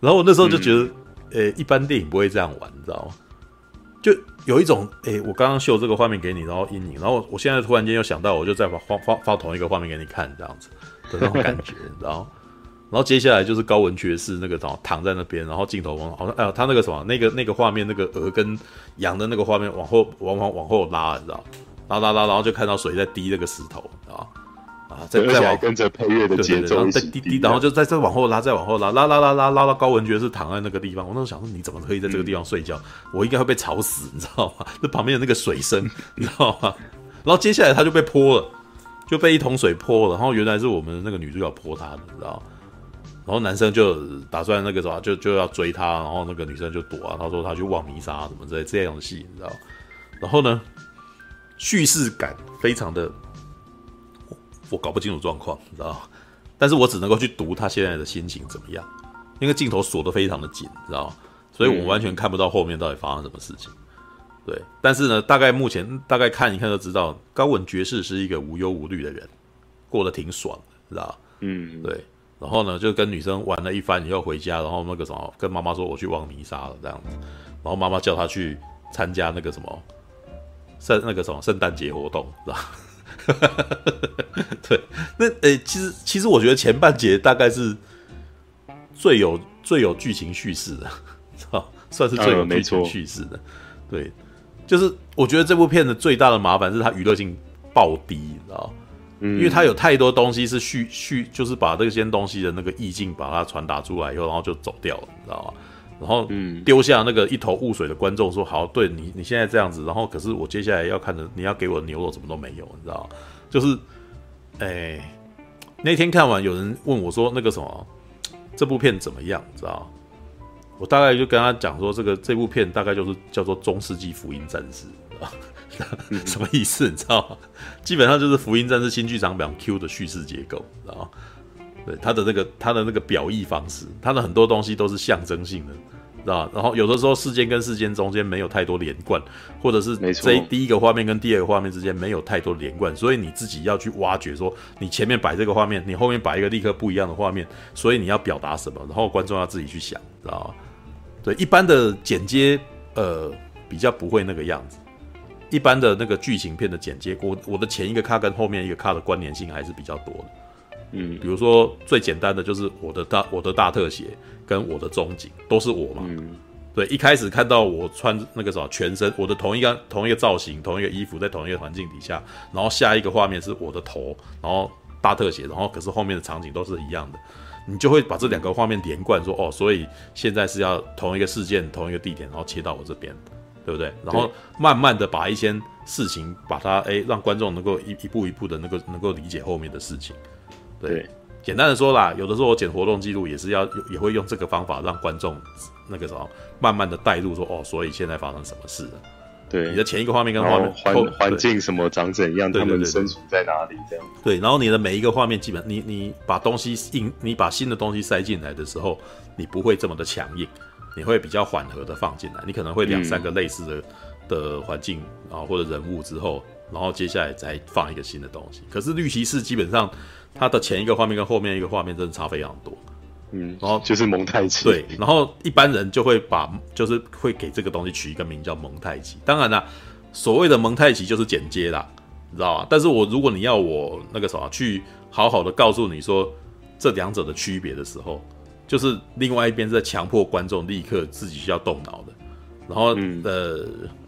然后我那时候就觉得，呃、嗯，一般电影不会这样玩，你知道吗？就有一种，诶，我刚刚秀这个画面给你，然后阴影，然后我现在突然间又想到，我就再发发发发同一个画面给你看，这样子的那种感觉，你知道吗？*laughs* 然后接下来就是高文爵士那个什么躺在那边，然后镜头往好像哎呀，他那个什么那个那个画面，那个鹅跟羊的那个画面往后往往往后拉，你知道，拉拉拉，然后就看到水在滴那个石头，啊啊，再再往跟着配乐的节奏再滴滴，然后就再再往后拉，再往后拉，拉拉拉拉拉到高文爵士躺在那个地方。我那时候想说，你怎么可以在这个地方睡觉？嗯、我应该会被吵死，你知道吗？*laughs* 那旁边的那个水声，*laughs* 你知道吗？然后接下来他就被泼了，就被一桶水泼了。然后原来是我们那个女主角泼他的，你知道。然后男生就打算那个什么，就就要追他，然后那个女生就躲啊。他说他去望弥撒什么之类这样的戏，你知道。然后呢，叙事感非常的。我搞不清楚状况，你知道，但是我只能够去读他现在的心情怎么样，因为镜头锁得非常的紧，你知道，所以我完全看不到后面到底发生什么事情。对，但是呢，大概目前大概看一看就知道，高文爵士是一个无忧无虑的人，过得挺爽的，知道？嗯，对。然后呢，就跟女生玩了一番以后回家，然后那个什么，跟妈妈说我去望弥撒了这样子，然后妈妈叫他去参加那个什么圣那个什么圣诞节活动，知道？*laughs* 对，那诶、欸，其实其实我觉得前半节大概是最有最有剧情叙事的，*laughs* 操算是最有剧情叙事的。对，就是我觉得这部片的最大的麻烦是它娱乐性爆低，你知道？嗯，因为它有太多东西是叙叙，就是把这些东西的那个意境把它传达出来以后，然后就走掉了，你知道吗？然后丢下那个一头雾水的观众说：“好，对你你现在这样子，然后可是我接下来要看的，你要给我的牛肉什么都没有，你知道？就是，哎，那天看完有人问我说那个什么，这部片怎么样？你知道？我大概就跟他讲说，这个这部片大概就是叫做中世纪福音战士，什么意思？你知道吗？基本上就是福音战士新剧场版 Q 的叙事结构，知道吗？”对他的那个他的那个表意方式，他的很多东西都是象征性的，知道吧？然后有的时候事件跟事件中间没有太多连贯，或者是这第一个画面跟第二个画面之间没有太多连贯，所以你自己要去挖掘，说你前面摆这个画面，你后面摆一个立刻不一样的画面，所以你要表达什么，然后观众要自己去想，知道吧？对，一般的剪接呃比较不会那个样子，一般的那个剧情片的剪接，我我的前一个卡跟后面一个卡的关联性还是比较多的。嗯，比如说最简单的就是我的大我的大特写跟我的中景都是我嘛，嗯，对，一开始看到我穿那个什么全身我的同一个同一个造型同一个衣服在同一个环境底下，然后下一个画面是我的头，然后大特写，然后可是后面的场景都是一样的，你就会把这两个画面连贯说哦，所以现在是要同一个事件同一个地点，然后切到我这边，对不对？然后慢慢的把一些事情把它哎让观众能够一一步一步的能够能够理解后面的事情。对，对，简单的说啦，有的时候我剪活动记录也是要，也会用这个方法让观众那个什么，慢慢的带入说，哦，所以现在发生什么事了？对，你的前一个画面跟画面环环境什么长怎样，他们身处在哪里这样？对，然后你的每一个画面，基本你你把东西硬，你把新的东西塞进来的时候，你不会这么的强硬，你会比较缓和的放进来，你可能会两三个类似的、嗯、的环境啊或者人物之后，然后接下来再放一个新的东西。可是绿骑士基本上。它的前一个画面跟后面一个画面真的差非常多，嗯，然后就是蒙太奇，对，然后一般人就会把就是会给这个东西取一个名叫蒙太奇。当然啦，所谓的蒙太奇就是剪接啦，你知道吧？但是我如果你要我那个什么去好好的告诉你说这两者的区别的时候，就是另外一边是在强迫观众立刻自己需要动脑的，然后、嗯、呃，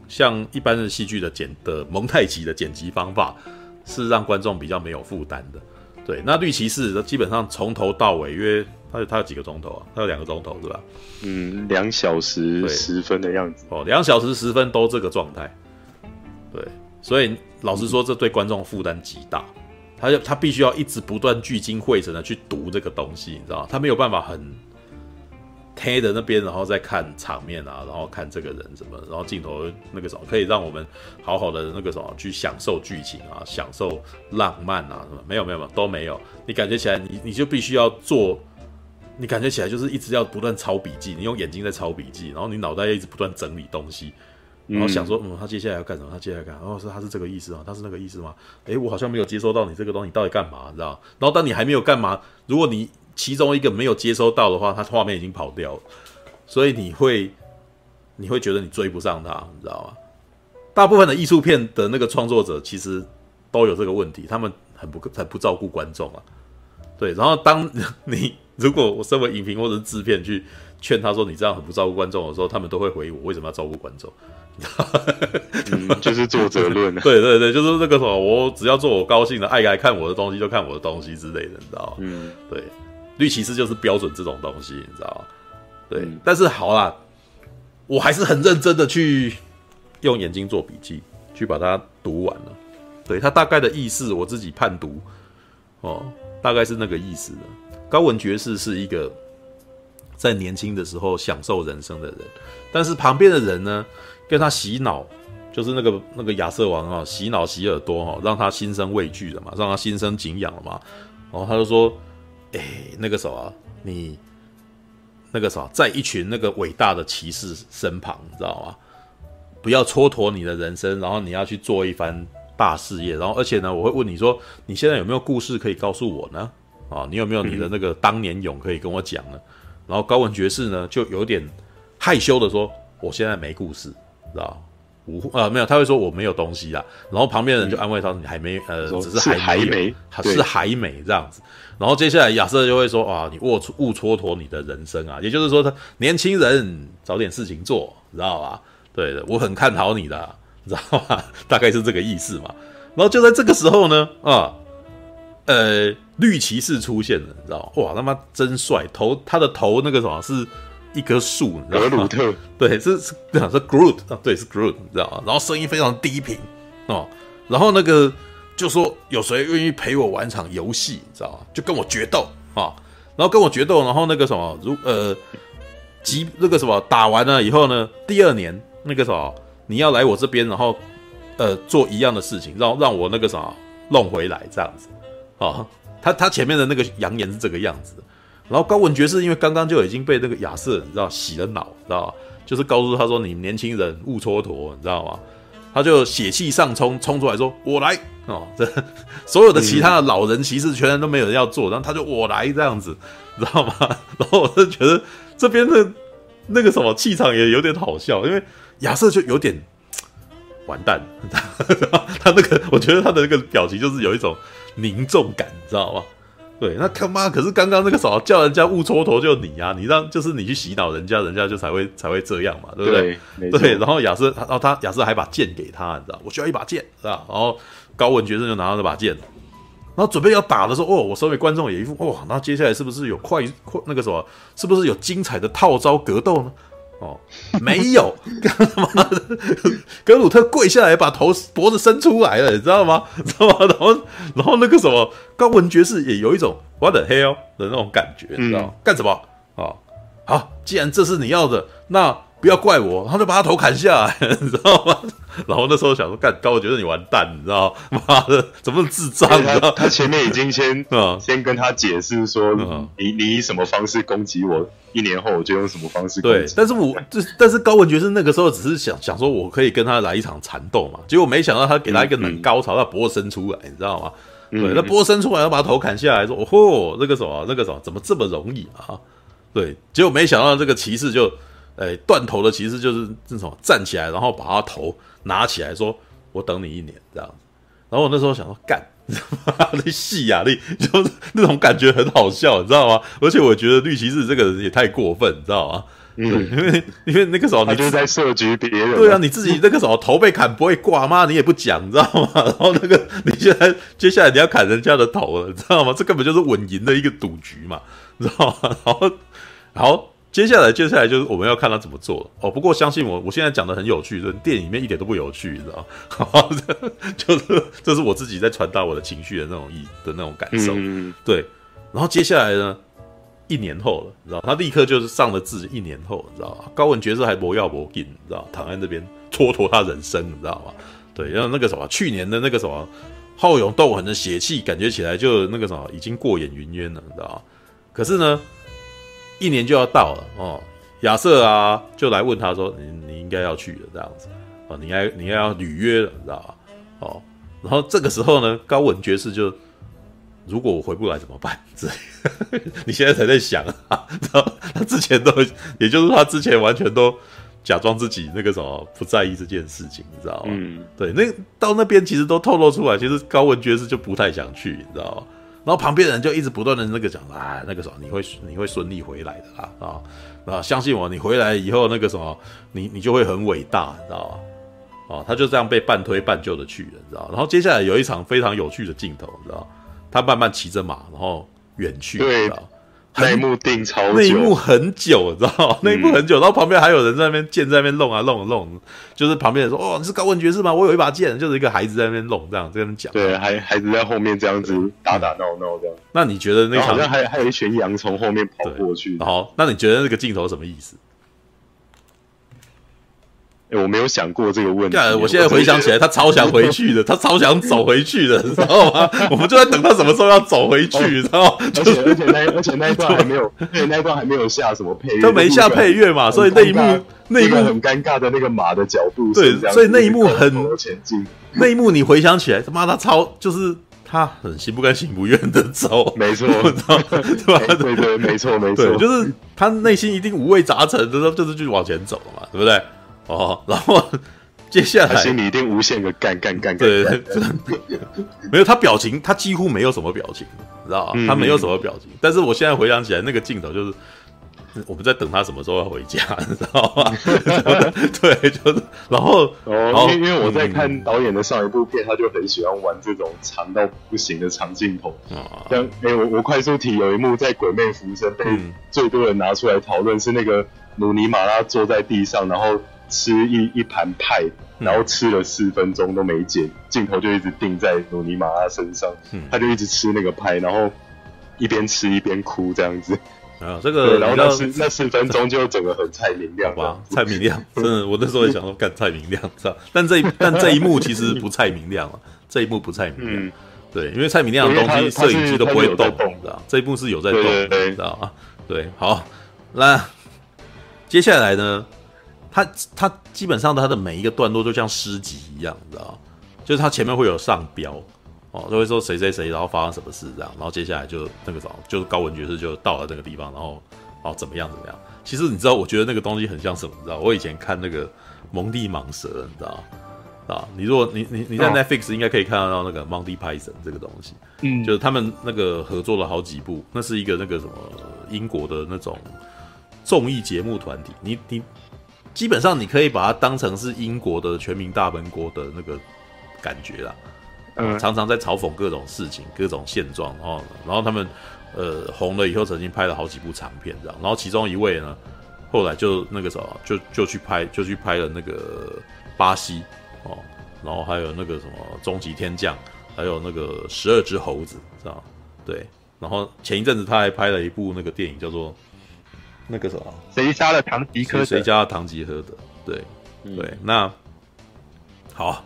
像一般的戏剧的剪的蒙太奇的剪辑方法是让观众比较没有负担的。对，那绿骑士基本上从头到尾，因为它有它有几个钟头啊？它有两个钟头是吧？嗯，两小时十分的样子。哦，两小时十分都这个状态。对，所以老实说，这对观众负担极大。他就他必须要一直不断聚精会神的去读这个东西，你知道吗？他没有办法很。贴的那边，然后再看场面啊，然后看这个人什么，然后镜头那个什么，可以让我们好好的那个什么去享受剧情啊，享受浪漫啊什么，没有没有没有都没有。你感觉起来你，你就必须要做，你感觉起来就是一直要不断抄笔记，你用眼睛在抄笔记，然后你脑袋一直不断整理东西，然后想说，嗯，他接下来要干什么？他接下来干？哦，是他是这个意思啊？他是那个意思吗？诶，我好像没有接收到你这个东西，到底干嘛？你知道？然后当你还没有干嘛，如果你其中一个没有接收到的话，它画面已经跑掉了，所以你会你会觉得你追不上它，你知道吗？大部分的艺术片的那个创作者其实都有这个问题，他们很不很不照顾观众啊。对，然后当 *laughs* 你如果我身为影评或者是制片去劝他说你这样很不照顾观众的时候，他们都会回我为什么要照顾观众？嗯，就是作者论。*laughs* 对对对，就是那个什么，我只要做我高兴的，爱来看我的东西就看我的东西之类的，你知道吗？嗯，对，绿骑士就是标准这种东西，你知道吗？对，嗯、但是好啦，我还是很认真的去用眼睛做笔记，去把它读完了。对，他大概的意思，我自己判读哦，大概是那个意思的。高文爵士是一个在年轻的时候享受人生的人，但是旁边的人呢，跟他洗脑，就是那个那个亚瑟王啊，洗脑洗耳朵哈，让他心生畏惧了嘛，让他心生敬仰了嘛。然后他就说：“哎、那个什么，你那个什么在一群那个伟大的骑士身旁，你知道吗？不要蹉跎你的人生，然后你要去做一番大事业。然后而且呢，我会问你说，你现在有没有故事可以告诉我呢？啊，你有没有你的那个当年勇可以跟我讲呢？”然后高文爵士呢，就有点害羞的说：“我现在没故事。”知道无呃没有，他会说我没有东西啊。然后旁边的人就安慰他说：“你还没呃，只是还没，还没，是还没这样子。”然后接下来亚瑟就会说：“啊，你勿勿蹉跎你的人生啊！”也就是说，他年轻人找点事情做，知道吧？对的，我很看好你的，你知道吧？*laughs* 大概是这个意思嘛。然后就在这个时候呢，啊，呃，绿骑士出现了，你知道哇，他妈真帅！头他的头那个什么是？一棵树，你知道吗？格鲁特，*laughs* 对，是是，是 Groot 啊，对，是 Groot，你知道吗？然后声音非常低频哦，然后那个就说有谁愿意陪我玩场游戏，你知道吗？就跟我决斗啊，然后跟我决斗，然后那个什么，如呃，即那个什么打完了以后呢，第二年那个什么，你要来我这边，然后呃做一样的事情，让让我那个什么弄回来这样子啊，他他前面的那个扬言是这个样子的。然后高文爵士因为刚刚就已经被那个亚瑟你知道洗了脑，知道吧？就是告诉他说：“你年轻人勿蹉跎，你知道吗？”他就血气上冲，冲出来说：“我来！”哦，这 *laughs* 所有的其他的老人骑士全然都没有人要做，然后他就我来这样子，你知道吗？*laughs* 然后我就觉得这边的那个什么气场也有点好笑，因为亚瑟就有点完蛋，*laughs* 他那个我觉得他的那个表情就是有一种凝重感，你知道吗？对，那他妈可是刚刚那个什么叫人家误戳头就你啊，你让就是你去洗脑人家，人家就才会才会这样嘛，对不对？对，对，然后亚瑟，然后他亚瑟还把剑给他，你知道，我需要一把剑，是吧？然后高文爵士就拿到这把剑，然后准备要打的时候，哦，我身为观众也一副哇，那接下来是不是有快快那个什么，是不是有精彩的套招格斗呢？哦，没有，干他妈的，格鲁特跪下来，把头脖子伸出来了，你知道吗？知道吗？然后，然后那个什么高文爵士也有一种 What the hell 的那种感觉，你知道吗？干什么？啊，好，既然这是你要的，那。不要怪我，他就把他头砍下来，*laughs* 你知道吗？然后那时候想说，干高，我觉得你完蛋，你知道吗？*laughs* 妈的，怎么那么智障？他他前面已经先 *laughs* 嗯，先跟他解释说，嗯、你你以什么方式攻击我，一年后我就用什么方式攻击。对，但是我这但是高文爵士那个时候只是想想说，我可以跟他来一场缠斗嘛。结果没想到他给他一个冷高潮，他脖子伸出来，你知道吗？对，那脖子伸出来，要把他头砍下来，说，哦吼，那个什么，那个什么，怎么这么容易啊？对，结果没想到这个骑士就。哎，断头的骑士就是这种站起来，然后把他头拿起来，说：“我等你一年这样。”然后我那时候想说：“干，*laughs* 你戏呀，那就是那种感觉很好笑，你知道吗？*laughs* 而且我觉得绿骑士这个人也太过分，你知道吗？嗯，因为因为那个时候你就是在设局别人，对啊，你自己那个时候头被砍不会挂吗？你也不讲，你知道吗？*laughs* 然后那个你现在接下来你要砍人家的头了，你知道吗？这根本就是稳赢的一个赌局嘛，你知道吗？然后好。接下来，接下来就是我们要看他怎么做了哦。不过相信我，我现在讲的很有趣，就是电影里面一点都不有趣，你知道吗？*laughs* 就是这是我自己在传达我的情绪的那种意的那种感受。嗯、对，然后接下来呢，一年后了，你知道，他立刻就是上了字，一年后，你知道吗？高文角色还不要不进，你知道，躺在那边蹉跎他人生，你知道吗？对，然后那个什么，去年的那个什么好勇斗狠的血气，感觉起来就那个什么已经过眼云烟了，你知道吗？可是呢？一年就要到了哦，亚瑟啊，就来问他说：“你你应该要去的，这样子哦，你应该你应该要履约了，你知道吧？哦，然后这个时候呢，高文爵士就，如果我回不来怎么办？这 *laughs* 你现在才在想啊，他之前都，也就是他之前完全都假装自己那个什么不在意这件事情，你知道吗？嗯，对，那到那边其实都透露出来，其实高文爵士就不太想去，你知道吗？然后旁边人就一直不断的那个讲，啊，那个什么，你会你会顺利回来的啦，啊啊，相信我，你回来以后那个什么，你你就会很伟大，你知道吗？哦，他就这样被半推半就的去了，你知道？然后接下来有一场非常有趣的镜头，你知道？他慢慢骑着马，然后远去，对。那一幕定超久，那一幕很久，知道吗？那一幕很久，然后旁边还有人在那边剑在那边弄啊弄啊弄，就是旁边人说：“哦，你是高文爵士吗？我有一把剑。”就是一个孩子在那边弄，这样跟人讲。对，还孩子在后面这样子打打闹闹这样。那你觉得那好像还还有一群羊从后面跑过去。好，那你觉得那个镜头什么意思？我没有想过这个问题。我现在回想起来，他超想回去的，他超想走回去的，你知道吗？我们就在等他什么时候要走回去，你知道吗？而且而且那而且那一段还没有，而且那一段还没有下什么配乐，他没下配乐嘛，所以那一幕那一幕很尴尬的那个马的角度，对，所以那一幕很前进。那一幕你回想起来，他妈他超就是他很心不甘情不愿的走，*laughs* 没错，对吧？对对，没错没错，就是他内心一定五味杂陈的时候，就是继续往前走了嘛，对不对？哦，然后接下来他心里一定无限个干干干干，对，没有他表情，他几乎没有什么表情，你知道吗？他没有什么表情。但是我现在回想起来，那个镜头就是我们在等他什么时候要回家，你知道吗？*laughs* 对，就是然后哦，因为因为我在看导演的上一部片，他就很喜欢玩这种长到不行的长镜头。像哎，我我快速提有一幕在《鬼魅浮生》被最多人拿出来讨论，是那个努尼马拉坐在地上，然后。吃一一盘派，然后吃了四分钟都没剪，镜头就一直定在努尼玛拉身上，嗯、他就一直吃那个派，然后一边吃一边哭这样子。啊，这个然后那四那四分钟就整个很蔡明亮吧，蔡明亮，真的，*laughs* 我那时候也想说干蔡明亮，是吧？但这但这一幕其实不蔡明亮了，这一幕不蔡明亮，嗯、对，因为蔡明亮的东西摄影机都不会动，知道这一幕是有在动，知道啊？对，好，那接下来呢？他他基本上他的每一个段落就像诗集一样，你知道就是他前面会有上标哦，都会说谁谁谁，然后发生什么事这样，然后接下来就那个什么，就是高文爵士就到了那个地方，然后哦怎么样怎么样。其实你知道，我觉得那个东西很像什么？你知道，我以前看那个蒙蒂蟒蛇，你知道啊？你如果你你你在 Netflix 应该可以看得到那个 Monty Python 这个东西，嗯，就是他们那个合作了好几部，那是一个那个什么英国的那种综艺节目团体，你你。基本上你可以把它当成是英国的全民大闷锅的那个感觉啦，嗯，常常在嘲讽各种事情、各种现状，然后，然后他们呃红了以后，曾经拍了好几部长片这样，然后其中一位呢，后来就那个什么，就就去拍，就去拍了那个巴西哦，然后还有那个什么终极天降，还有那个十二只猴子，知道对，然后前一阵子他还拍了一部那个电影叫做。那个什么，谁杀了唐吉诃德？谁家的唐吉诃德？对，嗯、对，那好，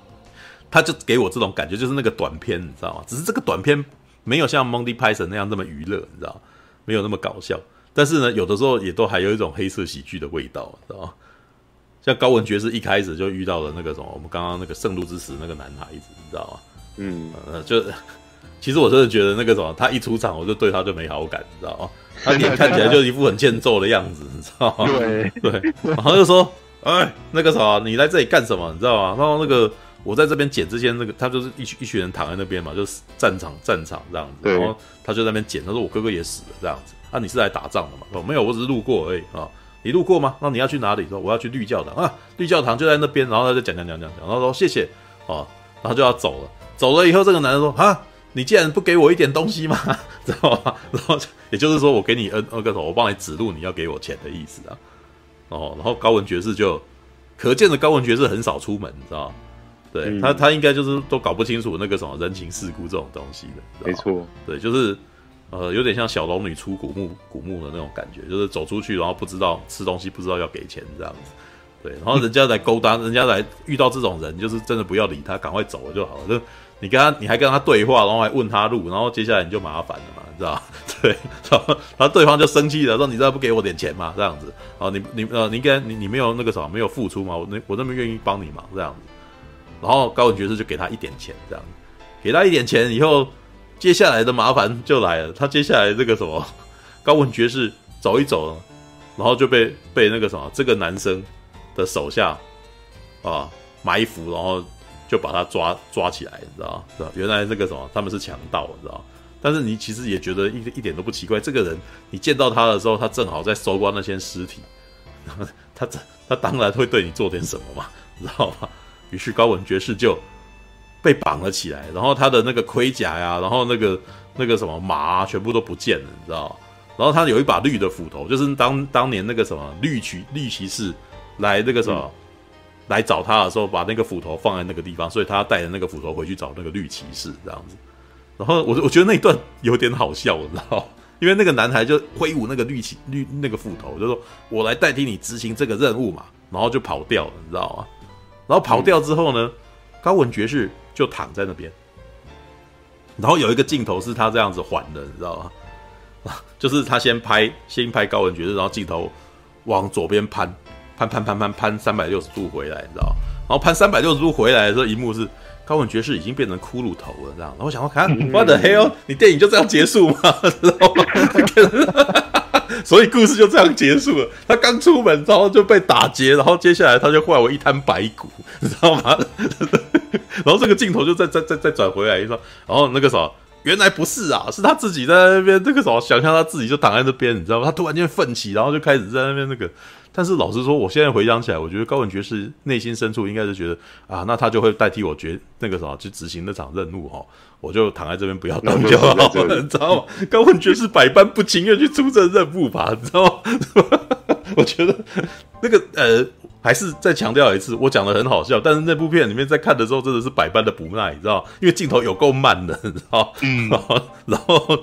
他就给我这种感觉，就是那个短片，你知道吗？只是这个短片没有像 Monty Python 那样那么娱乐，你知道，没有那么搞笑。但是呢，有的时候也都还有一种黑色喜剧的味道，知道吗？像高文爵士一开始就遇到了那个什么，我们刚刚那个圣路之死那个男孩子，你知道吗？嗯，呃，就其实我真的觉得那个什么，他一出场我就对他就没好感，你知道吗？*laughs* 他脸看起来就一副很欠揍的样子，你知道吗？对对，然后就说：“哎，那个啥，你来这里干什么？你知道吗？”然后那个我在这边捡这些那个，他就是一群一群人躺在那边嘛，就是战场战场这样子。然后他就在那边捡，他说：“我哥哥也死了这样子。”啊，你是来打仗的嘛？哦，没有，我只是路过而已啊。你路过吗？那你要去哪里？说我要去绿教堂啊，绿教堂就在那边。然后他就讲讲讲讲讲，然后说谢谢啊，然后就要走了。走了以后，这个男人说：“啊。”你既然不给我一点东西嘛？*laughs* 知道吗？*laughs* 然后也就是说，我给你呃那个头，我帮你指路，你要给我钱的意思啊。哦，然后高文爵士就可见的高文爵士很少出门，你知道吗？对、嗯、他，他应该就是都搞不清楚那个什么人情世故这种东西的。没错，对，就是呃，有点像小龙女出古墓古墓的那种感觉，就是走出去然后不知道吃东西，不知道要给钱这样子。对，然后人家来勾搭，人家来遇到这种人，就是真的不要理他，赶快走了就好了。就你跟他，你还跟他对话，然后还问他路，然后接下来你就麻烦了嘛，你知道？对，然后对方就生气了，说：“你知道不给我点钱嘛？”这样子，哦，你你呃，你跟你你没有那个什么，没有付出嘛？我那我那么愿意帮你嘛，这样子。然后高文爵士就给他一点钱，这样，给他一点钱以后，接下来的麻烦就来了。他接下来这个什么，高文爵士走一走，然后就被被那个什么这个男生的手下啊埋伏，然后。就把他抓抓起来，你知道吗？原来这个什么，他们是强盗，你知道？但是你其实也觉得一一点都不奇怪，这个人你见到他的时候，他正好在搜刮那些尸体，*laughs* 他他他当然会对你做点什么嘛，你知道吗？于是高文爵士就被绑了起来，然后他的那个盔甲呀，然后那个那个什么马啊，全部都不见了，你知道？然后他有一把绿的斧头，就是当当年那个什么绿骑绿骑士来那个什么、来找他的时候，把那个斧头放在那个地方，所以他带着那个斧头回去找那个绿骑士这样子。然后我我觉得那一段有点好笑，你知道，因为那个男孩就挥舞那个绿骑绿那个斧头，就说：“我来代替你执行这个任务嘛。”然后就跑掉了，你知道吗？然后跑掉之后呢，高文爵士就躺在那边。然后有一个镜头是他这样子缓的，你知道吗？*laughs* 就是他先拍先拍高文爵士，然后镜头往左边攀攀攀攀攀攀三百六十度回来，你知道？然后攀三百六十度回来的时候，一幕是高文爵士已经变成骷髅头了，这样。然后我想要看，What the hell？你电影就这样结束吗？知道吗？所以故事就这样结束了。他刚出门，然后就被打劫，然后接下来他就化为一滩白骨，你知道吗？*laughs* 然后这个镜头就再再再再转回来一说，然后那个啥，原来不是啊，是他自己在那边那个啥，想象他自己就躺在那边，你知道吗？他突然间奋起，然后就开始在那边那个。但是老实说，我现在回想起来，我觉得高文爵士内心深处应该是觉得啊，那他就会代替我决那个什么去执行那场任务哈，我就躺在这边不要动就好了，你知道吗？高文爵士百般不情愿去出这任务吧，你知道吗？*laughs* 我觉得那个呃，还是再强调一次，我讲的很好笑，但是那部片里面在看的时候真的是百般的不耐，你知道，因为镜头有够慢的，你知道，嗯，*laughs* 然后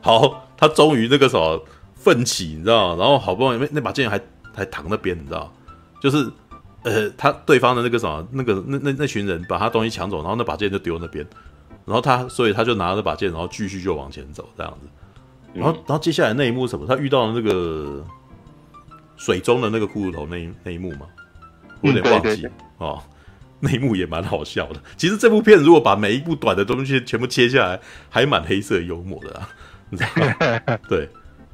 好，他终于那个什么奋起，你知道，然后好不容易那那把剑还。还躺那边，你知道，就是，呃，他对方的那个什么，那个那那那群人把他东西抢走，然后那把剑就丢那边，然后他，所以他就拿着那把剑，然后继续就往前走，这样子，然后，然后接下来那一幕什么？他遇到了那个水中的那个骷髅头那一那一幕嘛，我有点忘记哦，那一幕也蛮好笑的。其实这部片如果把每一部短的东西全部切下来，还蛮黑色幽默的啊，你知道吗？*laughs* 对。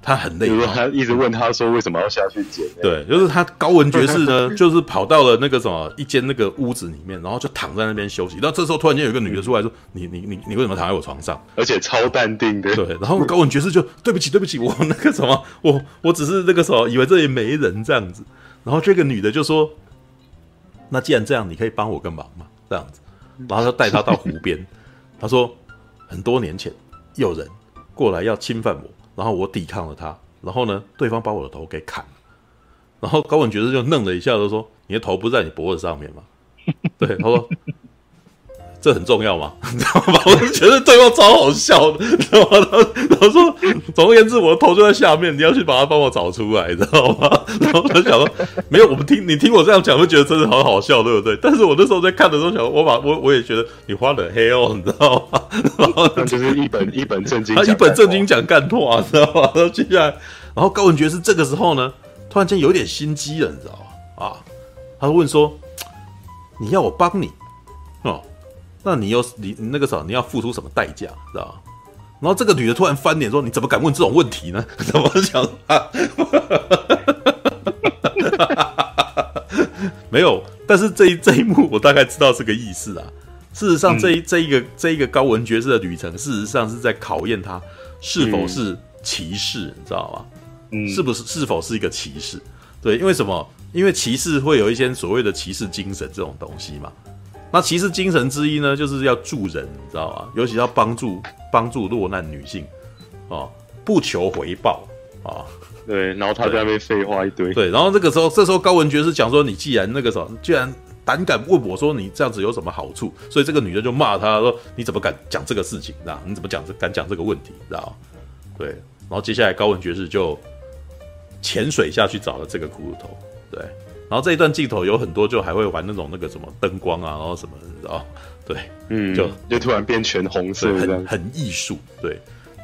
他很累，他一直问他说为什么要下去捡？对，就是他高文爵士呢，*laughs* 就是跑到了那个什么一间那个屋子里面，然后就躺在那边休息。然后这时候突然间有一个女的出来说：“你你你你为什么躺在我床上？”而且超淡定的。对，然后高文爵士就对不起对不起，我那个什么，我我只是那个什么，以为这里没人这样子。然后这个女的就说：“那既然这样，你可以帮我个忙吗？”这样子，然后就带他到湖边。他说：“很多年前有人过来要侵犯我。”然后我抵抗了他，然后呢，对方把我的头给砍了，然后高文爵士就愣了一下，就说：“你的头不在你脖子上面吗？”对，他说。这很重要吗？*laughs* 你知道吗？*laughs* 我就觉得对方超好笑的，知道吗？然后说，总而言之，我的头就在下面，你要去把它帮我找出来，知道吗？*laughs* 然后他就想说，没有，我们听你听我这样讲，会觉得真的好好笑，对不对？但是我那时候在看的时候，想我把我我也觉得你花了黑哦，你知道吗？然后就是一本一本正经，他一本正经讲干话，知道吗？然后接下来，然后高文爵士这个时候呢，突然间有点心机了，你知道吗？啊，他问说，你要我帮你哦？那你又你你那个时候你要付出什么代价，知道吧？然后这个女的突然翻脸说：“你怎么敢问这种问题呢？” *laughs* 怎么想啊？没有，但是这一这一幕我大概知道是个意思啊。事实上，这一这一个这一个高文爵士的旅程，事实上是在考验他是否是骑士，你知道吗？嗯，是不是是否是一个骑士？对，因为什么？因为骑士会有一些所谓的骑士精神这种东西嘛。那骑士精神之一呢，就是要助人，你知道吗？尤其要帮助帮助落难女性，哦，不求回报啊。对，然后他在那边废话一堆。对，然后这个时候，这时候高文爵士讲说：“你既然那个什么，既然胆敢问我说你这样子有什么好处？”所以这个女的就骂他说：“你怎么敢讲这个事情？那你怎么讲这敢讲这个问题？知道？”对，然后接下来高文爵士就潜水下去找了这个骷髅头，对。然后这一段镜头有很多，就还会玩那种那个什么灯光啊，然后什么，你知道？对，嗯，就就突然变全红色，很很艺术。对，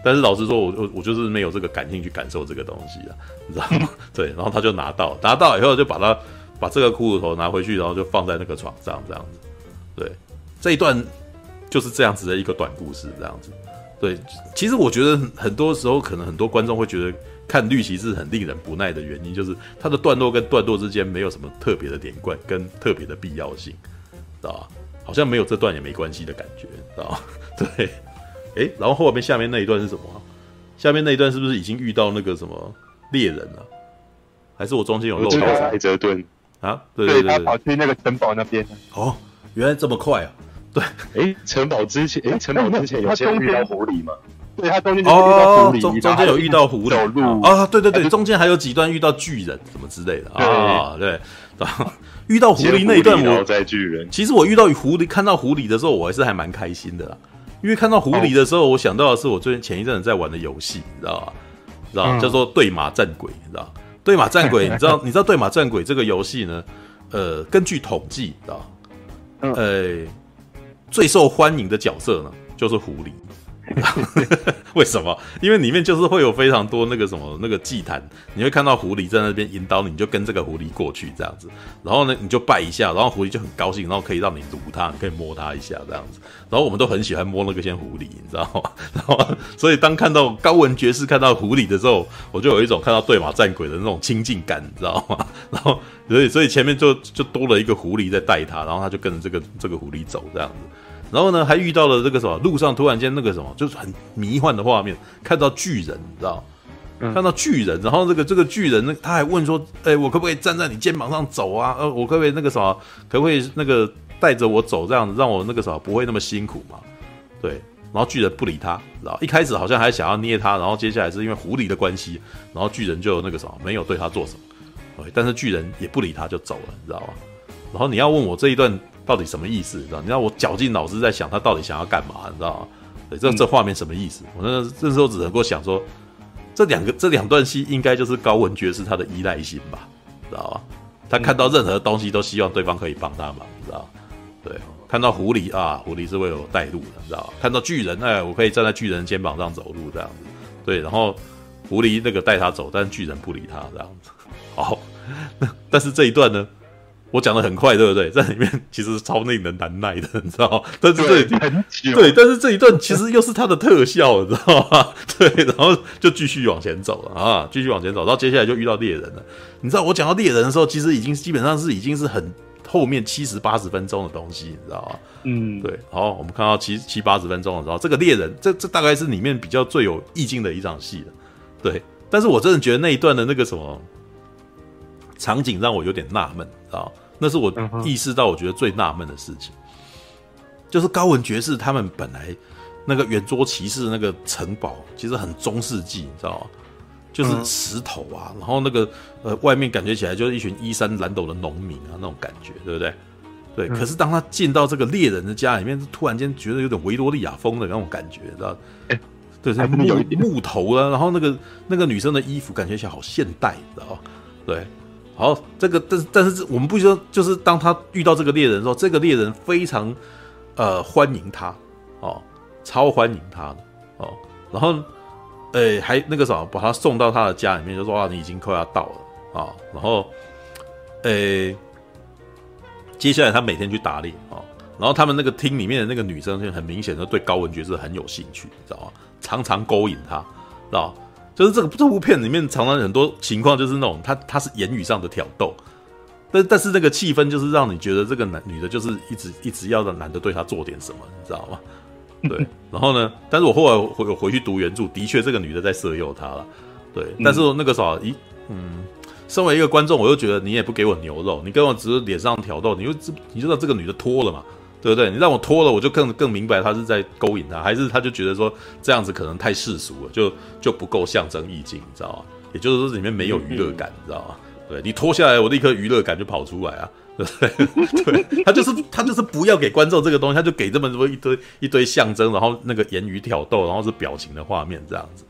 但是老实说，我我我就是没有这个感性去感受这个东西啊，你知道吗？*laughs* 对，然后他就拿到，拿到以后就把他把这个骷髅头拿回去，然后就放在那个床上这样子。对，这一段就是这样子的一个短故事，这样子。对，其实我觉得很多时候可能很多观众会觉得。看绿骑士很令人不耐的原因，就是它的段落跟段落之间没有什么特别的连贯跟特别的必要性，知道吧？好像没有这段也没关系的感觉，知道吧？*laughs* 对，哎，然后后面下面那一段是什么？下面那一段是不是已经遇到那个什么猎人了？还是我中间有漏掉？艾泽顿啊，对对对，他跑去那个城堡那边。哦，原来这么快啊！对，哎，城堡之前，哎，城堡之前有先遇到狐狸吗？对，他中间遇到狐狸，中中间有遇到狐狸啊，对对对，中间还有几段遇到巨人什么之类的啊，对，*laughs* 遇到狐狸那一段我在巨人，其实我遇到狐狸看到狐狸的时候，我还是还蛮开心的啦，因为看到狐狸的时候，我想到的是我最近前一阵子在玩的游戏，你知道吧？知道叫做对马战鬼，你知道？对马战鬼，你知道？你知道对马战鬼这个游戏呢？呃，根据统计，知道？呃，最受欢迎的角色呢，就是狐狸。*laughs* 为什么？因为里面就是会有非常多那个什么那个祭坛，你会看到狐狸在那边引导你，就跟这个狐狸过去这样子，然后呢，你就拜一下，然后狐狸就很高兴，然后可以让你撸它，你可以摸它一下这样子，然后我们都很喜欢摸那个些狐狸，你知道吗？然后所以当看到高文爵士看到狐狸的时候，我就有一种看到对马战鬼的那种亲近感，你知道吗？然后所以所以前面就就多了一个狐狸在带他，然后他就跟着这个这个狐狸走这样子。然后呢，还遇到了这个什么路上突然间那个什么，就是很迷幻的画面，看到巨人，你知道？嗯、看到巨人，然后这个这个巨人，那他还问说：“哎，我可不可以站在你肩膀上走啊？呃，我可不可以那个什么，可不可以那个带着我走，这样子让我那个什么不会那么辛苦嘛？”对，然后巨人不理他，然后一开始好像还想要捏他，然后接下来是因为狐狸的关系，然后巨人就那个什么没有对他做什么，对，但是巨人也不理他就走了，你知道吗？然后你要问我这一段。到底什么意思？你知道？你知道我绞尽脑汁在想他到底想要干嘛？你知道吗？对，这这画面什么意思？我那这时候只能够想说，这两个这两段戏应该就是高文爵士他的依赖性吧？知道吧？他看到任何东西都希望对方可以帮他忙，知道？对，看到狐狸啊，狐狸是为我带路的，知道？看到巨人，哎，我可以站在巨人肩膀上走路这样子。对，然后狐狸那个带他走，但是巨人不理他这样子。好，*laughs* 那但是这一段呢？我讲的很快，对不对？在里面其实是超令人难耐的，你知道？但是这一段对，但是这一段其实又是它的特效，你知道吗？*laughs* 对，然后就继续往前走了啊，继续往前走，然后接下来就遇到猎人了。你知道我讲到猎人的时候，其实已经基本上是已经是很后面七十八十分钟的东西，你知道吗？嗯，对。好，我们看到七七八十分钟的时候，这个猎人，这这大概是里面比较最有意境的一场戏了。对，但是我真的觉得那一段的那个什么。场景让我有点纳闷啊，那是我意识到我觉得最纳闷的事情，就是高文爵士他们本来那个圆桌骑士那个城堡其实很中世纪，你知道吗？就是石头啊，然后那个呃外面感觉起来就是一群衣衫褴褛的农民啊那种感觉，对不对？对。可是当他进到这个猎人的家里面，突然间觉得有点维多利亚风的那种感觉，知道？哎，对，木木头啊，然后那个那个女生的衣服感觉起来好现代，知道吗？对。好，这个但是但是我们不说，就是当他遇到这个猎人的时候，这个猎人非常呃欢迎他哦，超欢迎他的哦，然后诶还那个什么把他送到他的家里面，就说啊你已经快要到了啊、然后诶接下来他每天去打猎啊、然后他们那个厅里面的那个女生就很明显的对高文爵士很有兴趣，你知道吗？常常勾引他，知道吗？就是这个这部片里面常常很多情况就是那种他他是言语上的挑逗，但但是那个气氛就是让你觉得这个男女的就是一直一直要让男的对他做点什么，你知道吗？对，*laughs* 然后呢，但是我后来回回去读原著，的确这个女的在色诱他了，对，但是那个时候，咦，嗯，身为一个观众，我又觉得你也不给我牛肉，你跟我只是脸上挑逗，你就知你就知道这个女的脱了嘛。对不对？你让我脱了，我就更更明白他是在勾引他，还是他就觉得说这样子可能太世俗了，就就不够象征意境，你知道吗？也就是说里面没有娱乐感，嗯、你知道吗？对，你脱下来，我立刻娱乐感就跑出来啊，对 *laughs* 不对？对，他就是他就是不要给观众这个东西，他就给这么多一堆一堆象征，然后那个言语挑逗，然后是表情的画面这样子。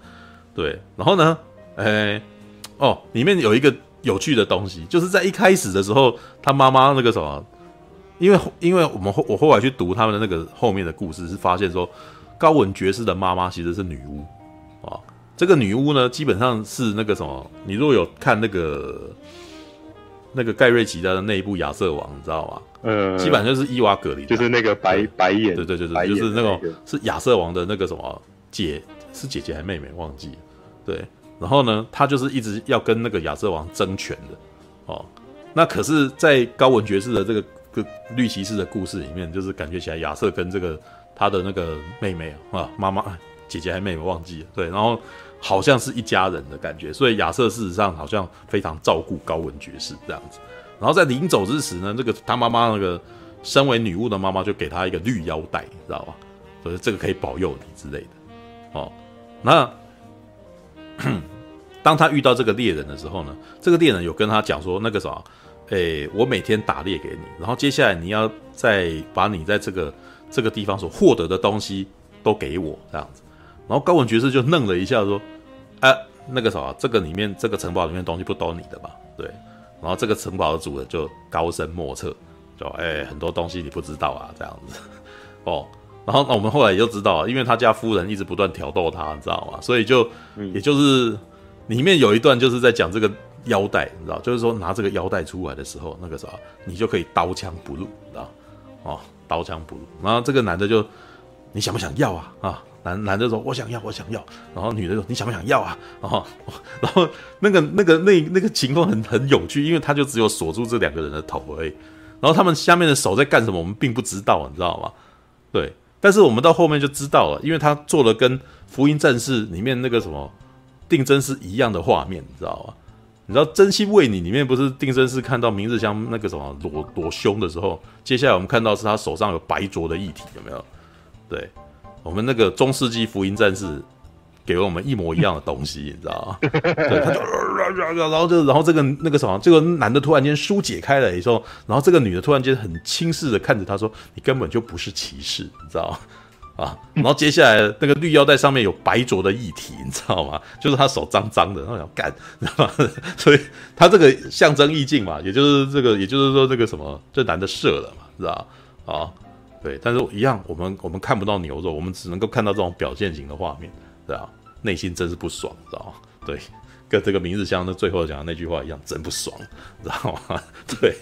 对，然后呢，哎，哦，里面有一个有趣的东西，就是在一开始的时候，他妈妈那个什么。因为，因为我们后我后来去读他们的那个后面的故事，是发现说，高文爵士的妈妈其实是女巫啊。这个女巫呢，基本上是那个什么，你如果有看那个那个盖瑞奇的那一部《亚瑟王》，你知道吗？嗯，基本上就是伊娃·葛琳，就是那个白白眼，对对对对，就是那种是亚瑟王的那个什么姐，是姐姐还是妹妹？忘记了。对，然后呢，她就是一直要跟那个亚瑟王争权的哦。那可是，在高文爵士的这个个绿骑士的故事里面，就是感觉起来亚瑟跟这个他的那个妹妹啊，妈妈、姐姐还妹妹忘记了，对，然后好像是一家人的感觉，所以亚瑟事实上好像非常照顾高文爵士这样子。然后在临走之时呢，这个他妈妈那个身为女巫的妈妈就给他一个绿腰带，你知道吧？所以这个可以保佑你之类的。哦，那 *clears throat* 当他遇到这个猎人的时候呢，这个猎人有跟他讲说，那个啥，诶，我每天打猎给你，然后接下来你要再把你在这个这个地方所获得的东西都给我这样子。然后高文爵士就愣了一下，说，哎，那个啥，这个里面这个城堡里面东西不都你的吗？对。然后这个城堡的主人就高深莫测，就哎，很多东西你不知道啊，这样子哦。然后那我们后来也就知道，因为他家夫人一直不断挑逗他，你知道吗？所以就，也就是里面有一段就是在讲这个腰带，你知道，就是说拿这个腰带出来的时候，那个啥，你就可以刀枪不入，你知道？哦，刀枪不入。然后这个男的就，你想不想要啊？啊？男男的说：“我想要，我想要。”然后女的说：“你想不想要啊？”然后，然后那个那个那那个情况很很有趣，因为他就只有锁住这两个人的头而已。然后他们下面的手在干什么，我们并不知道，你知道吗？对，但是我们到后面就知道了，因为他做了跟《福音战士》里面那个什么定真是一样的画面，你知道吗？你知道《真心为你》里面不是定身是看到明日香那个什么裸裸胸的时候，接下来我们看到是他手上有白浊的液体，有没有？对。我们那个中世纪福音战士给了我们一模一样的东西，你知道吗？对，他就，然后就，然后这个那个什么，这个男的突然间疏解开了以后，然后这个女的突然间很轻视的看着他说：“你根本就不是骑士，你知道吗？”啊，然后接下来那个绿腰带上面有白浊的液体，*laughs* 你知道吗？就是他手脏脏的，然后要干，知道吗？所以他这个象征意境嘛，也就是这个，也就是说这个什么，这男的射了嘛，知道啊。对，但是一样，我们我们看不到牛肉，我们只能够看到这种表现型的画面，对吧？内心真是不爽，知道吗？对，跟这个明日香的最后讲的那句话一样，真不爽，知道吗？*laughs* 对，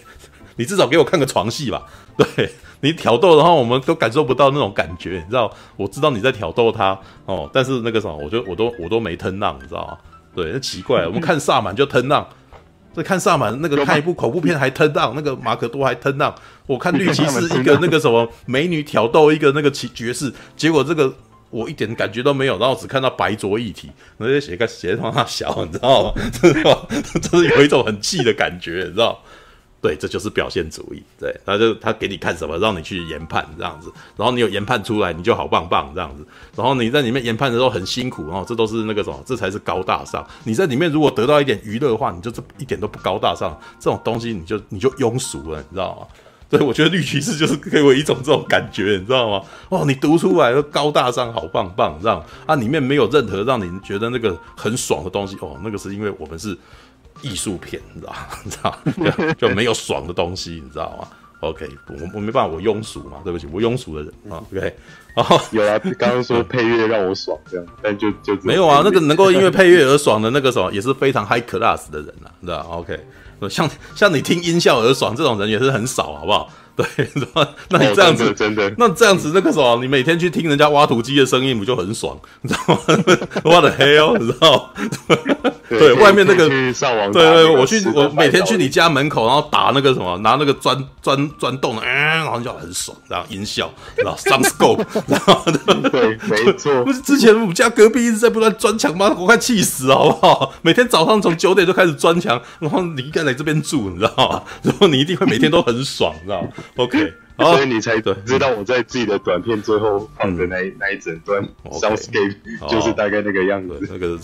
你至少给我看个床戏吧。*laughs* 对，你挑逗的话，我们都感受不到那种感觉，你知道？我知道你在挑逗他哦，但是那个什么，我就我都我都没 turn on，你知道吗？对，那奇怪，我们看萨满就 turn on。这看萨满那个看一部恐怖片还 turn on，那个马可多还 turn on。我看绿骑士一个那个什么美女挑逗一个那个骑爵士，结果这个我一点感觉都没有，然后只看到白浊一体，那些写个写的他小，你知道吗？*laughs* 这是这是有一种很气的感觉，你知道。对，这就是表现主义。对，他就他给你看什么，让你去研判这样子，然后你有研判出来，你就好棒棒这样子。然后你在里面研判的时候很辛苦，哦这都是那个什么，这才是高大上。你在里面如果得到一点娱乐的话，你就这一点都不高大上。这种东西你就你就庸俗了，你知道吗？所以我觉得绿骑士就是给我一种这种感觉，你知道吗？哦，你读出来的高大上，好棒棒，这样啊，里面没有任何让你觉得那个很爽的东西。哦，那个是因为我们是。艺术片，你知道吗？你知道就，就没有爽的东西，你知道吗？OK，我我没办法，我庸俗嘛，对不起，我庸俗的人啊。*laughs* OK，然后 *laughs* 有啊，刚刚说配乐让我爽，这样，但就就没有啊。那个能够因为配乐而爽的那个什么，也是非常 high class 的人啊，你知道？OK，像像你听音效而爽这种人也是很少，好不好？对，*laughs* 那你这样子，真的，那这样子，那个什么，你每天去听人家挖土机的声音，不就很爽？你知道吗？挖的黑哦，你知道吗？*laughs* 对，外面那个，对对，我去，我每天去你家门口，然后打那个什么，拿那个钻钻钻洞，嗯，然后就很爽，然后音效，然后 soundscope，然后对，没错，不是之前我们家隔壁一直在不断钻墙吗？我快气死，好不好？*laughs* 每天早上从九点就开始钻墙，然后你一个人来这边住，你知道吗？然后你一定会每天都很爽，你知道吗？OK，*laughs* 所以你才知道我在自己的短片最后放的那那一整段 soundscape 就是大概那个样子。那个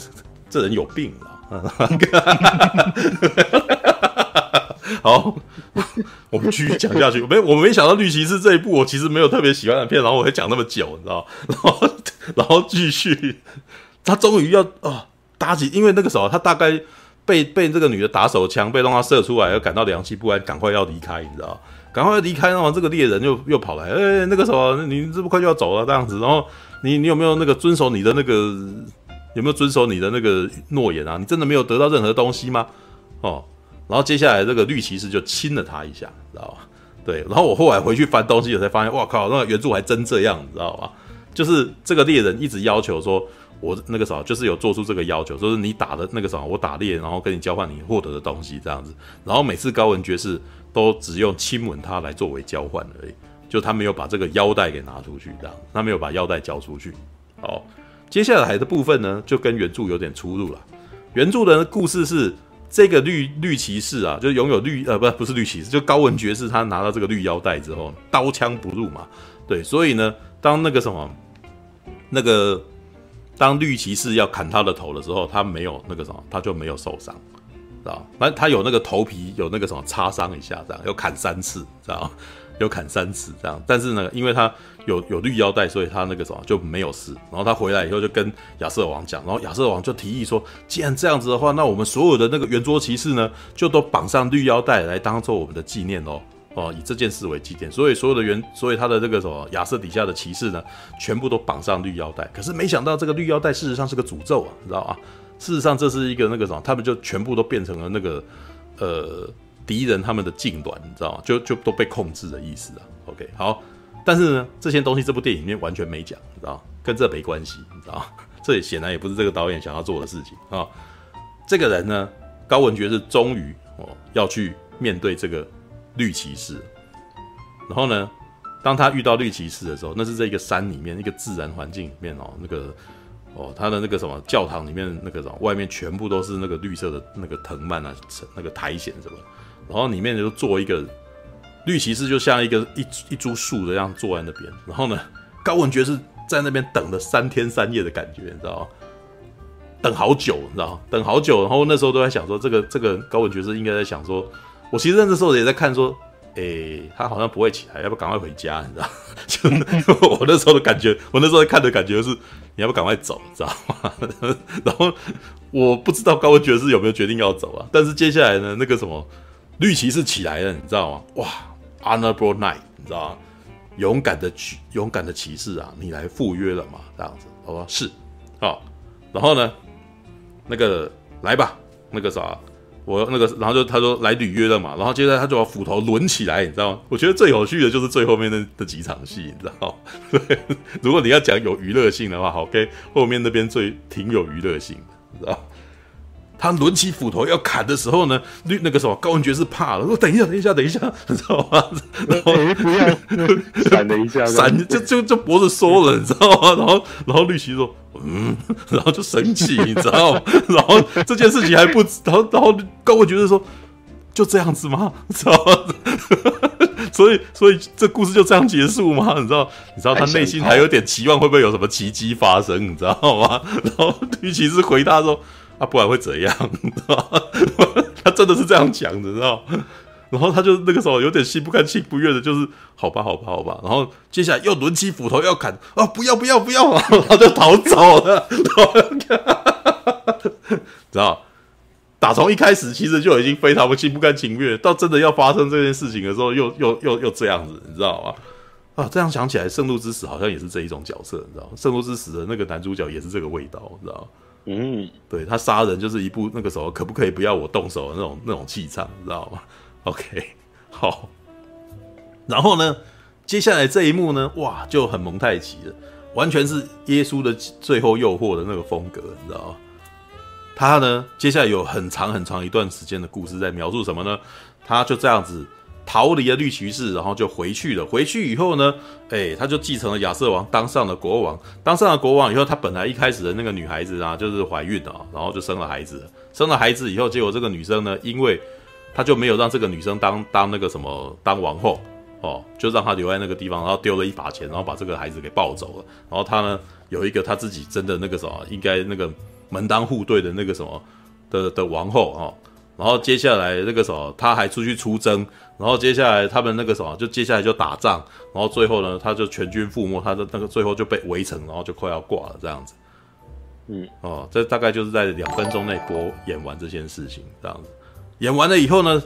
这人有病啊！*laughs* 好，我们继续讲下去。没，我没想到绿骑士这一部我其实没有特别喜欢的片，然后我会讲那么久，你知道？*laughs* 然后，然后继续，他终于要啊搭起，因为那个时候他大概被被这个女的打手枪，被让他射出来，又感到良心不安，赶快要离开，你知道？赶快离开，然后这个猎人又又跑来，哎、那个什么，你这么快就要走了这样子，然后你你有没有那个遵守你的那个有没有遵守你的那个诺言啊？你真的没有得到任何东西吗？哦，然后接下来这个绿骑士就亲了他一下，知道吧？对，然后我后来回去翻东西，我才发现，哇靠，那原著还真这样，你知道吧？就是这个猎人一直要求说，我那个啥，就是有做出这个要求，就是你打的那个啥，我打猎，然后跟你交换你获得的东西这样子，然后每次高文爵士。都只用亲吻他来作为交换而已，就他没有把这个腰带给拿出去，这样。他没有把腰带交出去。好，接下来的部分呢，就跟原著有点出入了。原著的故事是这个绿绿骑士啊，就拥有绿呃不不是绿骑士，就高文爵士他拿到这个绿腰带之后，刀枪不入嘛，对，所以呢，当那个什么那个当绿骑士要砍他的头的时候，他没有那个什么，他就没有受伤，知道？那他有那个头皮有那个什么擦伤一下，这样要砍三次，知道？有砍三次这样，但是呢，因为他有有绿腰带，所以他那个什么就没有事。然后他回来以后就跟亚瑟王讲，然后亚瑟王就提议说，既然这样子的话，那我们所有的那个圆桌骑士呢，就都绑上绿腰带来当做我们的纪念哦，哦，以这件事为纪念。所以所有的圆，所以他的这个什么亚瑟底下的骑士呢，全部都绑上绿腰带。可是没想到这个绿腰带事实上是个诅咒啊，你知道吗？事实上这是一个那个什么，他们就全部都变成了那个呃。敌人他们的痙攣，你知道吗？就就都被控制的意思啊。OK，好，但是呢，这些东西这部电影里面完全没讲，你知道跟这没关系，你知道 *laughs* 这也显然也不是这个导演想要做的事情啊。这个人呢，高文爵士终于哦要去面对这个绿骑士，然后呢，当他遇到绿骑士的时候，那是在一个山里面，一个自然环境里面哦，那个哦他的那个什么教堂里面那个什么，外面全部都是那个绿色的那个藤蔓啊，那个苔藓什么。然后里面就坐一个绿骑士，就像一个一一株树的样坐在那边。然后呢，高文爵士在那边等了三天三夜的感觉，你知道吗？等好久，你知道吗？等好久。然后那时候都在想说，这个这个高文爵士应该在想说，我其实那时候也在看说，诶，他好像不会起来，要不赶快回家，你知道？*laughs* 就我那时候的感觉，*laughs* 我那时候看的感觉是，你要不赶快走，你知道吗？*laughs* 然后我不知道高文爵士有没有决定要走啊？但是接下来呢，那个什么？绿骑士起来了，你知道吗？哇，Honorable Knight，你知道吗？勇敢的骑，勇敢的骑士啊，你来赴约了嘛？这样子，我说是，好，然后呢，那个来吧，那个啥，我那个，然后就他说来履约了嘛，然后接着他就把斧头抡起来，你知道吗？我觉得最有趣的就是最后面那那几场戏，你知道？对，*laughs* 如果你要讲有娱乐性的话，好，OK，后面那边最挺有娱乐性的，你知道。他抡起斧头要砍的时候呢，那那个什么高文爵士怕了，说等一下，等一下，等一下，*laughs* 你知道吗？然后、欸、不要闪了一下，闪就就就脖子缩了，你知道吗？然后然后绿旗说，嗯，然后就神奇，你知道吗？然后这件事情还不，然后然后高文爵士说，就这样子吗？你知道吗？*laughs* 所以所以这故事就这样结束吗？你知道？你知道他内心还有点期望，会不会有什么奇迹发生？你知道吗？然后绿骑士回答说。啊，不然会怎样？他真的是这样讲的，知道？然后他就那个时候有点心不甘情不愿的，就是好吧，好吧，好吧。然后接下来又抡起斧头要砍，啊，不要，不要，不要！然后就逃走了，知道？打从一开始其实就已经非常的心不甘情愿，到真的要发生这件事情的时候，又又又又这样子，你知道吗？啊，这样想起来，《圣路之死》好像也是这一种角色，你知道吗？《圣路之死》的那个男主角也是这个味道，你知道？嗯，对，他杀人就是一部那个时候可不可以不要我动手的那种那种气场，你知道吗？OK，好，然后呢，接下来这一幕呢，哇，就很蒙太奇了，完全是耶稣的最后诱惑的那个风格，你知道吗？他呢，接下来有很长很长一段时间的故事在描述什么呢？他就这样子。逃离了绿骑士，然后就回去了。回去以后呢，哎，他就继承了亚瑟王，当上了国王。当上了国王以后，他本来一开始的那个女孩子啊，就是怀孕了，然后就生了孩子。生了孩子以后，结果这个女生呢，因为他就没有让这个女生当当那个什么当王后哦，就让她留在那个地方，然后丢了一把钱，然后把这个孩子给抱走了。然后他呢，有一个他自己真的那个什么，应该那个门当户对的那个什么的的王后哦。然后接下来那个什么，他还出去出征。然后接下来他们那个什么，就接下来就打仗。然后最后呢，他就全军覆没，他的那个最后就被围城，然后就快要挂了这样子。嗯，哦，这大概就是在两分钟内播演完这件事情这样子。演完了以后呢，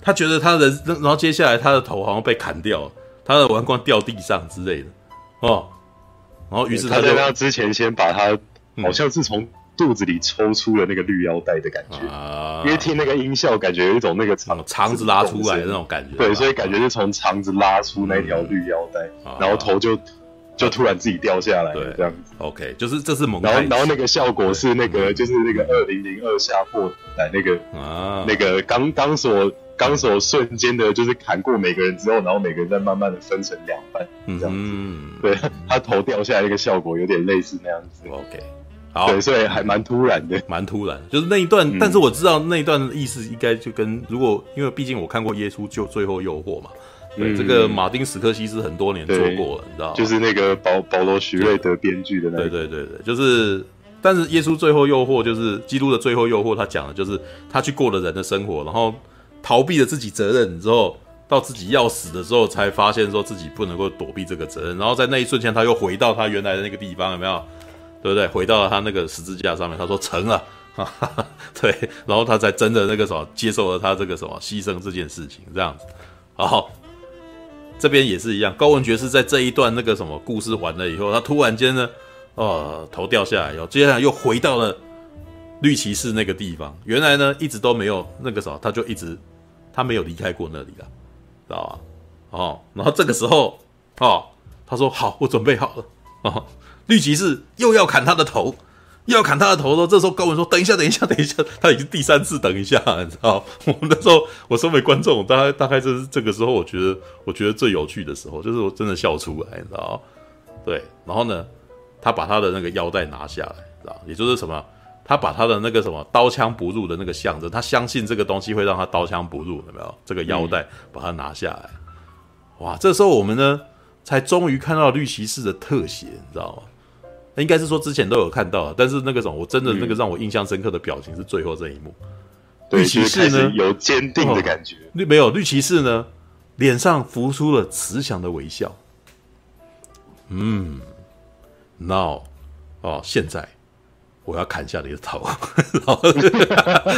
他觉得他的，然后接下来他的头好像被砍掉了，他的王冠掉地上之类的。哦，然后于是他就他在那之前先把他，好像是从。肚子里抽出了那个绿腰带的感觉，啊、因为听那个音效，感觉有一种那个肠肠子拉出来的那种感觉。对，所以感觉就从肠子拉出那条绿腰带，嗯、然后头就就突然自己掉下来，对，这样子。OK，就是这是猛。然后然后那个效果是那个就是那个二零零二下破来那个啊，那个钢钢索钢纲手瞬间的就是砍过每个人之后，然后每个人再慢慢的分成两半，这样子。嗯、对，他头掉下来那个效果有点类似那样子。OK，好，对，所以还蛮突然的，蛮突然。就是那一段，嗯、但是我知道那一段的意思应该就跟如果，因为毕竟我看过《耶稣就最后诱惑》嘛。对，这个马丁·史克西斯很多年做过了，你知道？就是那个保保罗·徐瑞德编剧的那个。对对对对，就是，但是耶稣最后诱惑，就是基督的最后诱惑，他讲的就是他去过了人的生活，然后逃避了自己责任之后，到自己要死的时候，才发现说自己不能够躲避这个责任，然后在那一瞬间，他又回到他原来的那个地方，有没有？对不对？回到了他那个十字架上面，他说成了，哈哈，对，然后他才真的那个什么接受了他这个什么牺牲这件事情，这样子，好。这边也是一样，高文爵士在这一段那个什么故事完了以后，他突然间呢，哦，头掉下来，以后接下来又回到了绿骑士那个地方。原来呢，一直都没有那个什么，他就一直他没有离开过那里了，知道吧？哦，然后这个时候，哦，他说好，我准备好了，哦，绿骑士又要砍他的头。又要砍他的头的时候，这时候高文说：“等一下，等一下，等一下。”他已经第三次等一下，你知道？*laughs* 我们那时候，我身为观众，大概大概就是这个时候，我觉得我觉得最有趣的时候，就是我真的笑出来，你知道？对，然后呢，他把他的那个腰带拿下来，知道？也就是什么？他把他的那个什么刀枪不入的那个象征，他相信这个东西会让他刀枪不入，有没有？这个腰带把它拿下来，哇！这时候我们呢，才终于看到绿骑士的特写，你知道吗？应该是说之前都有看到，但是那个什么，我真的那个让我印象深刻的表情是最后这一幕。绿骑士呢，有坚定的感觉。绿没有绿骑士呢，脸上浮出了慈祥的微笑。嗯，now 哦，现在。我要砍下你的头，*laughs* 然后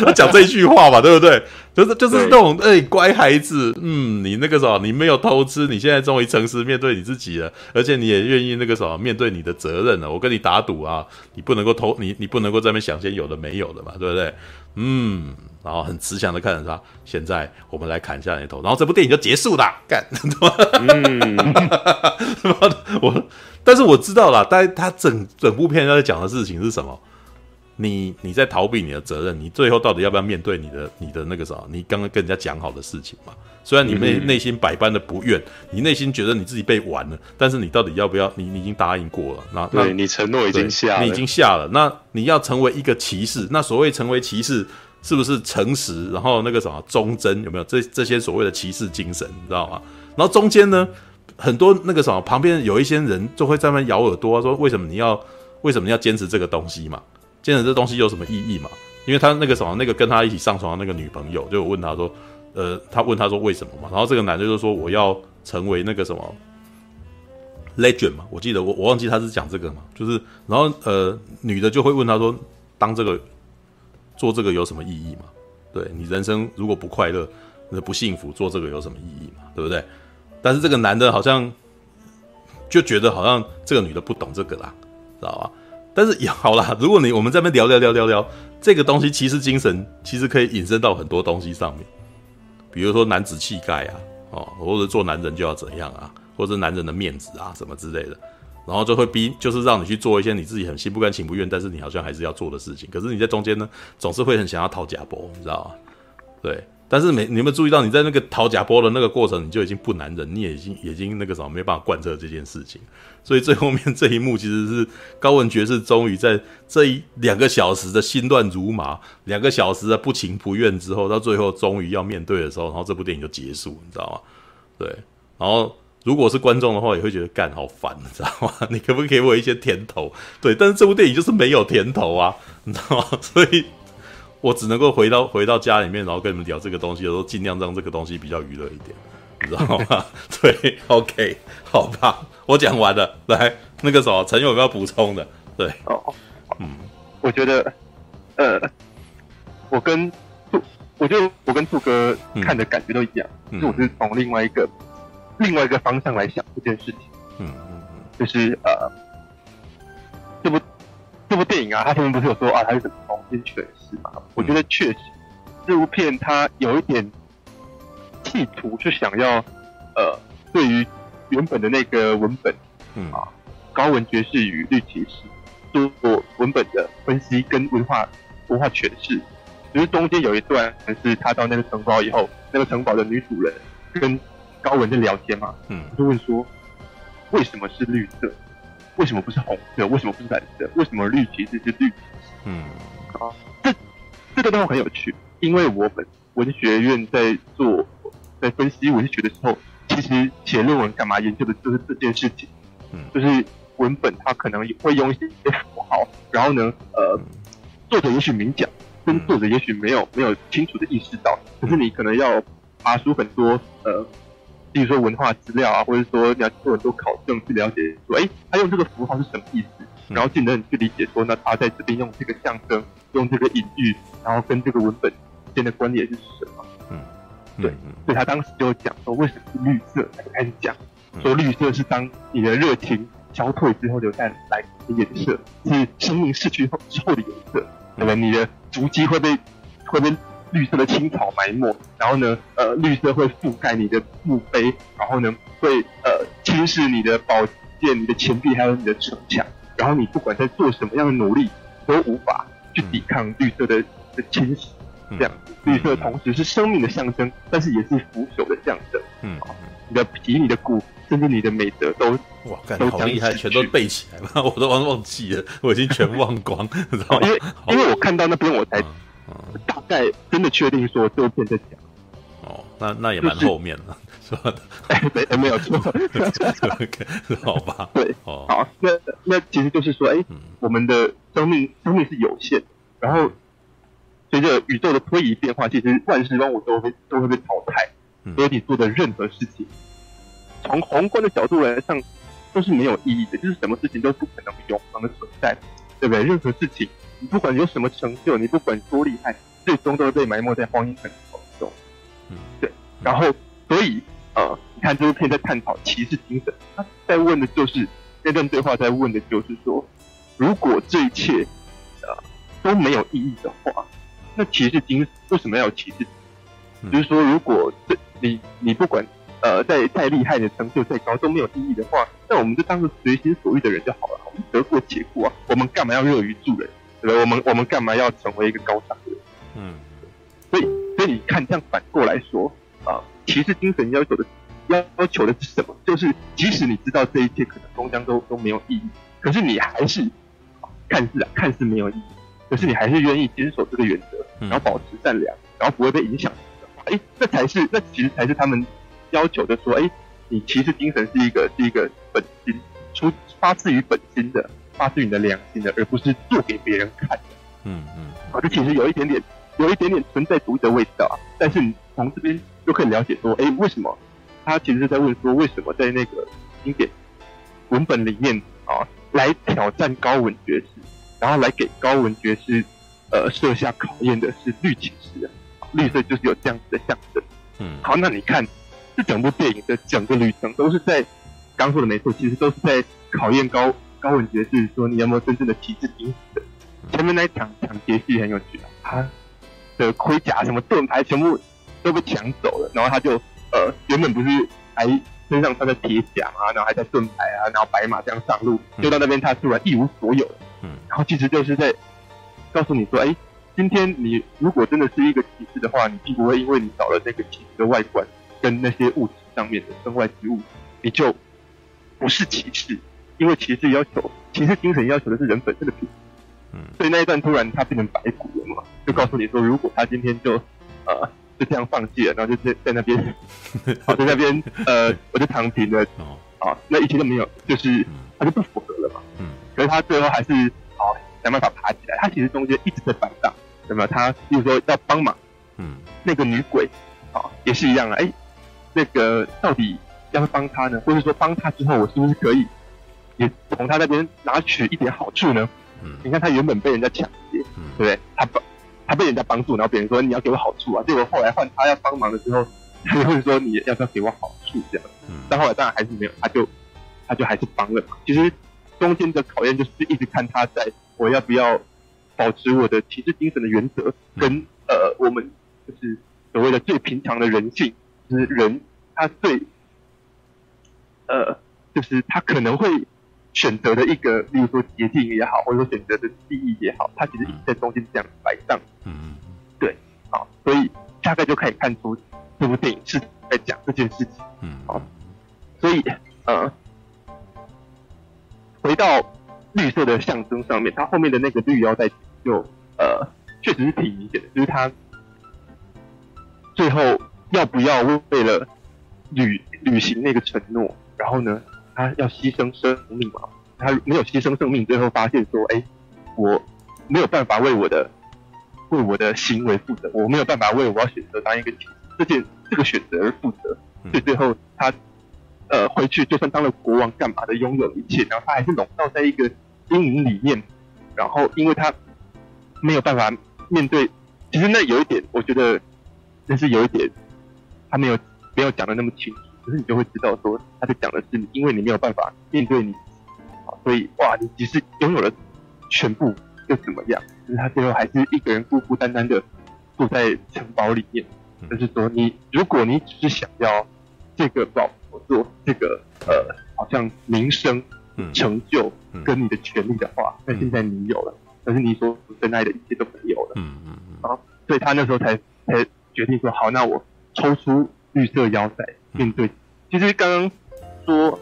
他讲这一句话嘛，对不对？就是就是那种哎，乖孩子，嗯，你那个什么，你没有偷吃，你现在终于诚实面对你自己了，而且你也愿意那个什么面对你的责任了。我跟你打赌啊，你不能够偷，你你不能够在那边想些有的没有的嘛，对不对？嗯，然后很慈祥的看着他，现在我们来砍下你的头，然后这部电影就结束了，干，嗯，*laughs* 我，但是我知道了，但他整整部片在讲的事情是什么？你你在逃避你的责任，你最后到底要不要面对你的你的那个啥？你刚刚跟人家讲好的事情嘛？虽然你内内心百般的不愿，你内心觉得你自己被玩了，但是你到底要不要？你你已经答应过了，那对那你承诺已经下了，你已经下了。那你要成为一个骑士，那所谓成为骑士，是不是诚实？然后那个什么忠贞有没有？这这些所谓的骑士精神，你知道吗？然后中间呢，很多那个什么旁边有一些人就会在那边咬耳朵，说为什么你要为什么你要坚持这个东西嘛？坚持这东西有什么意义嘛？因为他那个什么，那个跟他一起上床的那个女朋友，就问他说，呃，他问他说为什么嘛？然后这个男的就说我要成为那个什么 legend 嘛？我记得我我忘记他是讲这个嘛？就是然后呃，女的就会问他说，当这个做这个有什么意义嘛？对，你人生如果不快乐、不幸福，做这个有什么意义嘛？对不对？但是这个男的好像就觉得好像这个女的不懂这个啦，知道吧？但是也好啦，如果你我们在那边聊聊聊聊聊，这个东西骑士精神其实可以引申到很多东西上面，比如说男子气概啊，哦，或者做男人就要怎样啊，或者男人的面子啊什么之类的，然后就会逼，就是让你去做一些你自己很心不甘情不愿，但是你好像还是要做的事情。可是你在中间呢，总是会很想要讨假波，你知道吗？对。但是没，你有没有注意到，你在那个讨假波的那个过程，你就已经不男人，你也已经已经那个什么没办法贯彻这件事情。所以最后面这一幕其实是高文爵士终于在这一两个小时的心乱如麻，两个小时的不情不愿之后，到最后终于要面对的时候，然后这部电影就结束，你知道吗？对。然后如果是观众的话，也会觉得干好烦，你知道吗？*laughs* 你可不可以给我一些甜头？对。但是这部电影就是没有甜头啊，你知道吗？所以。我只能够回到回到家里面，然后跟你们聊这个东西的时候，尽量让这个东西比较娱乐一点，你知道吗？*laughs* 对，OK，好吧，我讲完了。来，那个什么，陈有没有补充的？对，哦，嗯，我觉得，呃，我跟兔，我觉得我跟兔哥看的感觉都一样，嗯、就我是从另外一个另外一个方向来想这件事情，嗯嗯嗯，就是呃，这部这部电影啊，他前面不是有说啊，他是怎么重新诠释嘛？我觉得确实，这部片它有一点企图，是想要呃，对于原本的那个文本，嗯啊，高文爵士与绿骑士做文本的分析跟文化文化诠释。只是中间有一段，是他到那个城堡以后，那个城堡的女主人跟高文在聊天嘛，嗯，就问说，为什么是绿色？为什么不是红色？为什么不是蓝色？为什么绿骑士是绿？嗯，啊，这这个地方很有趣，因为我本文学院在做在分析文学的时候，其实写论文干嘛研究的就是这件事情，嗯，就是文本它可能会用一些符号，然后呢，呃，作者也许明讲，跟作者也许没有没有清楚的意识到，可是你可能要爬出很多呃。比如说文化资料啊，或者说你要做很多考证去了解，说，哎，他用这个符号是什么意思？然后进而你去理解说，那他在这边用这个象征，用这个隐喻，然后跟这个文本之间的关联是什么？嗯，对，所以他当时就讲说，为什么是绿色？他就开始讲，说绿色是当你的热情消退之后留下来的颜色，是生命逝去后之后的颜色，那么你的足迹会被会被。绿色的青草埋没，然后呢，呃，绿色会覆盖你的墓碑，然后呢，会呃侵蚀你的宝剑、你的钱币，还有你的城墙，然后你不管在做什么样的努力，都无法去抵抗绿色的的侵蚀。这样子，绿色同时是生命的象征，但是也是腐朽的象征。嗯，你的皮、你的骨，甚至你的美德都哇，都好厉害，全都背起来了，我都忘忘记了，我已经全忘光，*laughs* 知道吗？因为因为我看到那边我才。大概真的确定说这片在讲哦，那那也蛮后面的，*laughs* 是吧？*laughs* 哎，没没有错，*laughs* 好吧？对，哦，好，那那其实就是说，哎，我们的生命生命是有限，然后随着宇宙的推移变化，其实万事万物都会都会被淘汰，所以你做的任何事情，从宏观的角度来上都是没有意义的，就是什么事情都不可能永恒的存在，对不对？任何事情。你不管有什么成就，你不管多厉害，最终都会被埋没在荒野尘土中。嗯，对。然后，所以，呃，你看这部片在探讨骑士精神，他在问的就是这段对话，在问的就是说，如果这一切，呃，都没有意义的话，那骑士精神为什么要有骑士？嗯、就是说，如果这你你不管呃再再厉害的成就再高都没有意义的话，那我们就当个随心所欲的人就好了，我们得过且过啊，我们干嘛要乐于助人？对，我们我们干嘛要成为一个高尚的人？嗯，所以所以你看，这样反过来说啊，骑士精神要求的要要求的是什么？就是即使你知道这一切可能终将都都没有意义，可是你还是看似啊看似没有意义，可是你还是愿意坚守这个原则，然后保持善良，然后不会被影响。哎，这才是那其实才是他们要求的。说，哎，你骑士精神是一个是一个本心出发自于本心的。发自于你的良心的，而不是做给别人看的。嗯嗯，啊，这其实有一点点，有一点点存在主义的味道啊。但是你从这边就可以了解说，哎，为什么他其实是在问说，为什么在那个经典文本里面啊，来挑战高文爵士，然后来给高文爵士呃设下考验的是绿骑士啊，绿色就是有这样子的象征。嗯，好，那你看这整部电影的整个旅程都是在刚说的没错，其实都是在考验高。高文爵士说：“你有没有真正的骑士精神？”前面那一场抢劫戏很有趣啊，他的盔甲、什么盾牌全部都被抢走了，然后他就呃原本不是还身上穿着铁甲啊，然后还在盾牌啊，然后白马这样上路，就到那边他突然一无所有了。嗯，然后其实就是在告诉你说：“哎，今天你如果真的是一个骑士的话，你并不会因为你少了那个骑士的外观跟那些物质上面的身外之物，你就不是骑士。”因为骑士要求，骑士精神要求的是人本身的品质，嗯，所以那一段突然他变成白骨了嘛，就告诉你说，如果他今天就呃就这样放弃了，然后就在在那边，好 *laughs* 在那边呃我就躺平了，哦，啊，那一切都没有，就是他就不符合了嘛，嗯，可是他最后还是好想办法爬起来，他其实中间一直在反荡，那么？他比如说要帮忙，嗯，那个女鬼啊也是一样啊，哎，那个到底要不要帮他呢？或者说帮他之后，我是不是可以？也从他那边拿取一点好处呢？嗯，你看他原本被人家抢劫，嗯，对不对？他帮，他被人家帮助，然后别人说你要给我好处啊，结果后来换他要帮忙的时候，他就会说你要不要给我好处这样？嗯，但后来当然还是没有，他就他就还是帮了嘛。其实中间的考验就是一直看他在我要不要保持我的骑士精神的原则，跟、嗯、呃我们就是所谓的最平常的人性，就是人他最呃就是他可能会。选择的一个，例如说捷径也好，或者说选择的利益也好，它其实在中间这样摆荡。嗯嗯，对，好，所以大概就可以看出这这部电影是在讲这件事情。嗯，好，所以呃，回到绿色的象征上面，它后面的那个绿腰带就呃，确实是挺明显的，就是它最后要不要为了履履行那个承诺，然后呢，他要牺牲生命嘛？他没有牺牲生命，最后发现说，哎，我没有办法为我的为我的行为负责，我没有办法为我要选择当一个这件这个选择而负责，所以最后他呃回去，就算当了国王干嘛的，拥有一切，然后他还是笼罩在一个阴影里面，然后因为他没有办法面对，其实那有一点，我觉得那是有一点，他没有没有讲的那么清楚，可是你就会知道说，他在讲的是，因为你没有办法面对你。所以，哇，你即使拥有了全部，又怎么样？就是他最后还是一个人孤孤单单的住在城堡里面。就是说，你如果你只是想要这个老婆做，这个呃，好像名声、成就跟你的权利的话，那现在你有了，但是你所珍爱的一切都没有了。嗯嗯嗯。啊，所以他那时候才才决定说，好，那我抽出绿色腰带面对。其实刚刚说。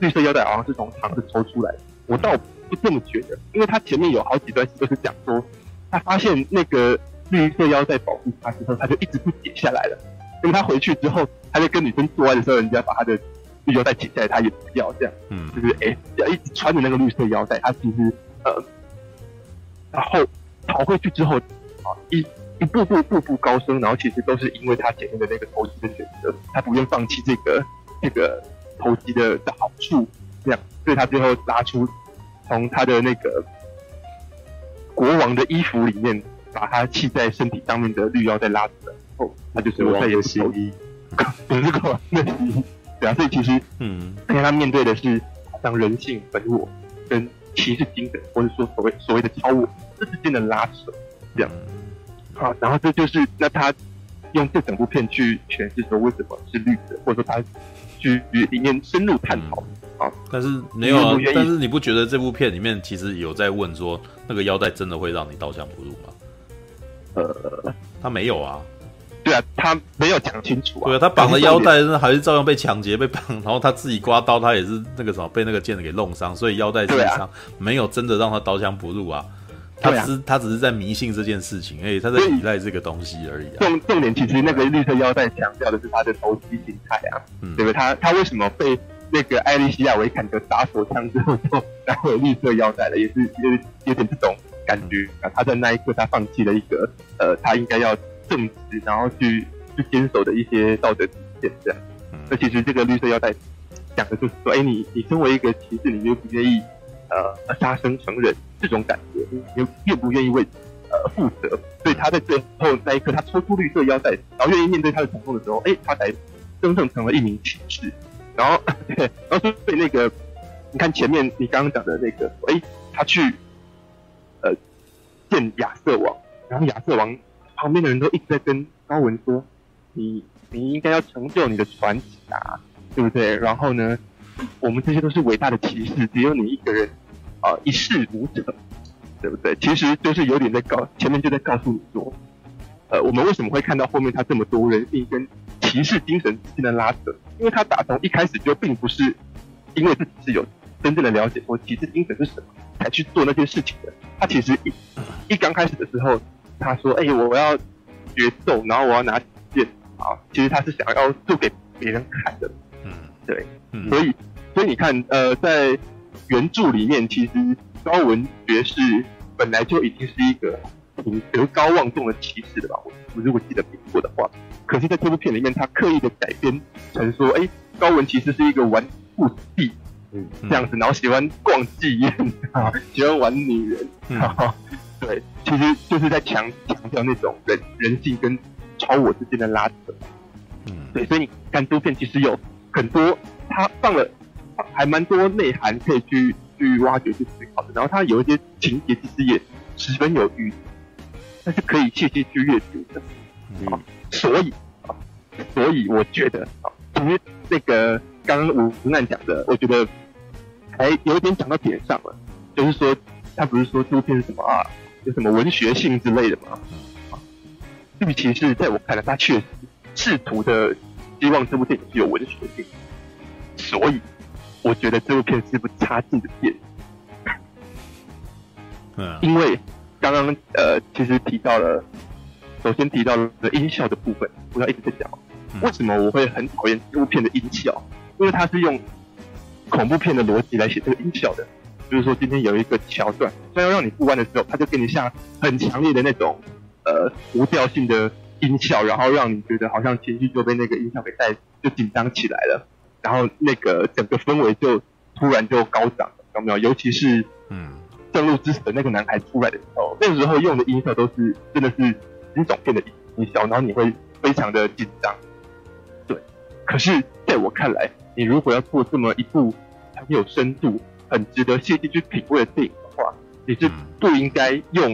绿色腰带好像是从肠子抽出来的，我倒不这么觉得，因为他前面有好几段戏都是讲说，他发现那个绿色腰带保护他之后，他就一直不解下来了。因为他回去之后，他在跟女生做爱的时候，人家把他的绿腰带解下来，他也不要这样，嗯，就是哎，要一直穿着那个绿色腰带，他其实呃，然后逃回去之后，啊，一一步步步步高升，然后其实都是因为他前面的那个投机的选择，他不愿放弃这个这个。投机的的好处，这样，所以他最后拉出从他的那个国王的衣服里面，把他系在身体上面的绿腰带拉出来，后他就说再也是投机，不是国王的新衣，对啊，所以其实，嗯，因为他面对的是像人性本我跟骑士精神，或者说所谓所谓的超我这之间的拉扯，这样，好，然后这就是那他用这整部片去诠释说为什么是绿色，或者说他。去里面深入探讨啊，但是没有啊，但是你不觉得这部片里面其实有在问说，那个腰带真的会让你刀枪不入吗？呃，他没有啊，对啊，他没有讲清楚啊，对啊，他绑了腰带，还是照样被抢劫被绑，*laughs* 然后他自己刮刀，他也是那个什么被那个剑给弄伤，所以腰带受伤，没有真的让他刀枪不入啊。他只是、啊、他只是在迷信这件事情，哎，他在依赖这个东西而已、啊。重重点其实那个绿色腰带强调的是他的投机心态啊，嗯、对不对？他他为什么被那个艾莉西亚维坎德打手枪之后就拿回绿色腰带了？也是有有点这种感觉啊。他在那一刻他放弃了一个呃他应该要正直，然后去去坚守的一些道德底线这样。那、嗯、其实这个绿色腰带讲的就是说，哎，你你身为一个骑士，你愿不愿意呃杀生成仁？这种感觉，你愿不愿意为呃负责？所以他在最后那一刻，他抽出绿色腰带，然后愿意面对他的疼痛的时候，哎，他才真正成了一名骑士。然后，*laughs* 对，然后对那个，你看前面你刚刚讲的那个，哎，他去呃见亚瑟王，然后亚瑟王旁边的人都一直在跟高文说，你你应该要成就你的传奇啊，对不对？然后呢，我们这些都是伟大的骑士，只有你一个人。啊，一事无成，对不对？其实就是有点在告前面就在告诉你说，呃，我们为什么会看到后面他这么多人性跟骑士精神之间的拉扯？因为他打从一开始就并不是因为自己是有真正的了解过骑士精神是什么才去做那些事情的。他其实一一刚开始的时候，他说：“哎，我要决斗，然后我要拿剑。”啊，其实他是想要做给别人看的。嗯，对，嗯，所以所以你看，呃，在。原著里面其实高文爵士本来就已经是一个挺德高望重的骑士了吧？我我如果记得没错的话，可是在这部片里面，他刻意的改编成说，哎、欸，高文其实是一个纨绔帝，嗯，这样子，然后喜欢逛妓院啊，*laughs* 喜欢玩女人，啊，*laughs* 对，其实就是在强强调那种人人性跟超我之间的拉扯，嗯，对，所以你看这部片其实有很多他放了。还蛮多内涵可以去去挖掘、去思考的。然后它有一些情节，其实也十分有寓意，但是可以细细去阅读的。啊，所以啊，所以我觉得啊，其实那个刚刚吴吴楠讲的，我觉得还有一点讲到点上了。就是说，他不是说这部片是什么啊，有什么文学性之类的吗？啊，绿骑士在我看来，他确实试图的希望这部电影是有文学性，所以我觉得这部片是部差劲的电影。嗯，因为刚刚呃，其实提到了，首先提到了音效的部分，我要一直在讲，为什么我会很讨厌这部片的音效？因为它是用恐怖片的逻辑来写这个音效的，就是说今天有一个桥段，将要让你不安的时候，他就给你下很强烈的那种呃无调性的音效，然后让你觉得好像情绪就被那个音效给带就紧张起来了，然后那个整个氛围就突然就高涨了，有没有？尤其是嗯。正路之神那个男孩出来的时候，那个时候用的音效都是真的是惊悚片的音效，然后你会非常的紧张。对，可是在我看来，你如果要做这么一部很有深度、很值得细细去品味的电影的话，你是不应该用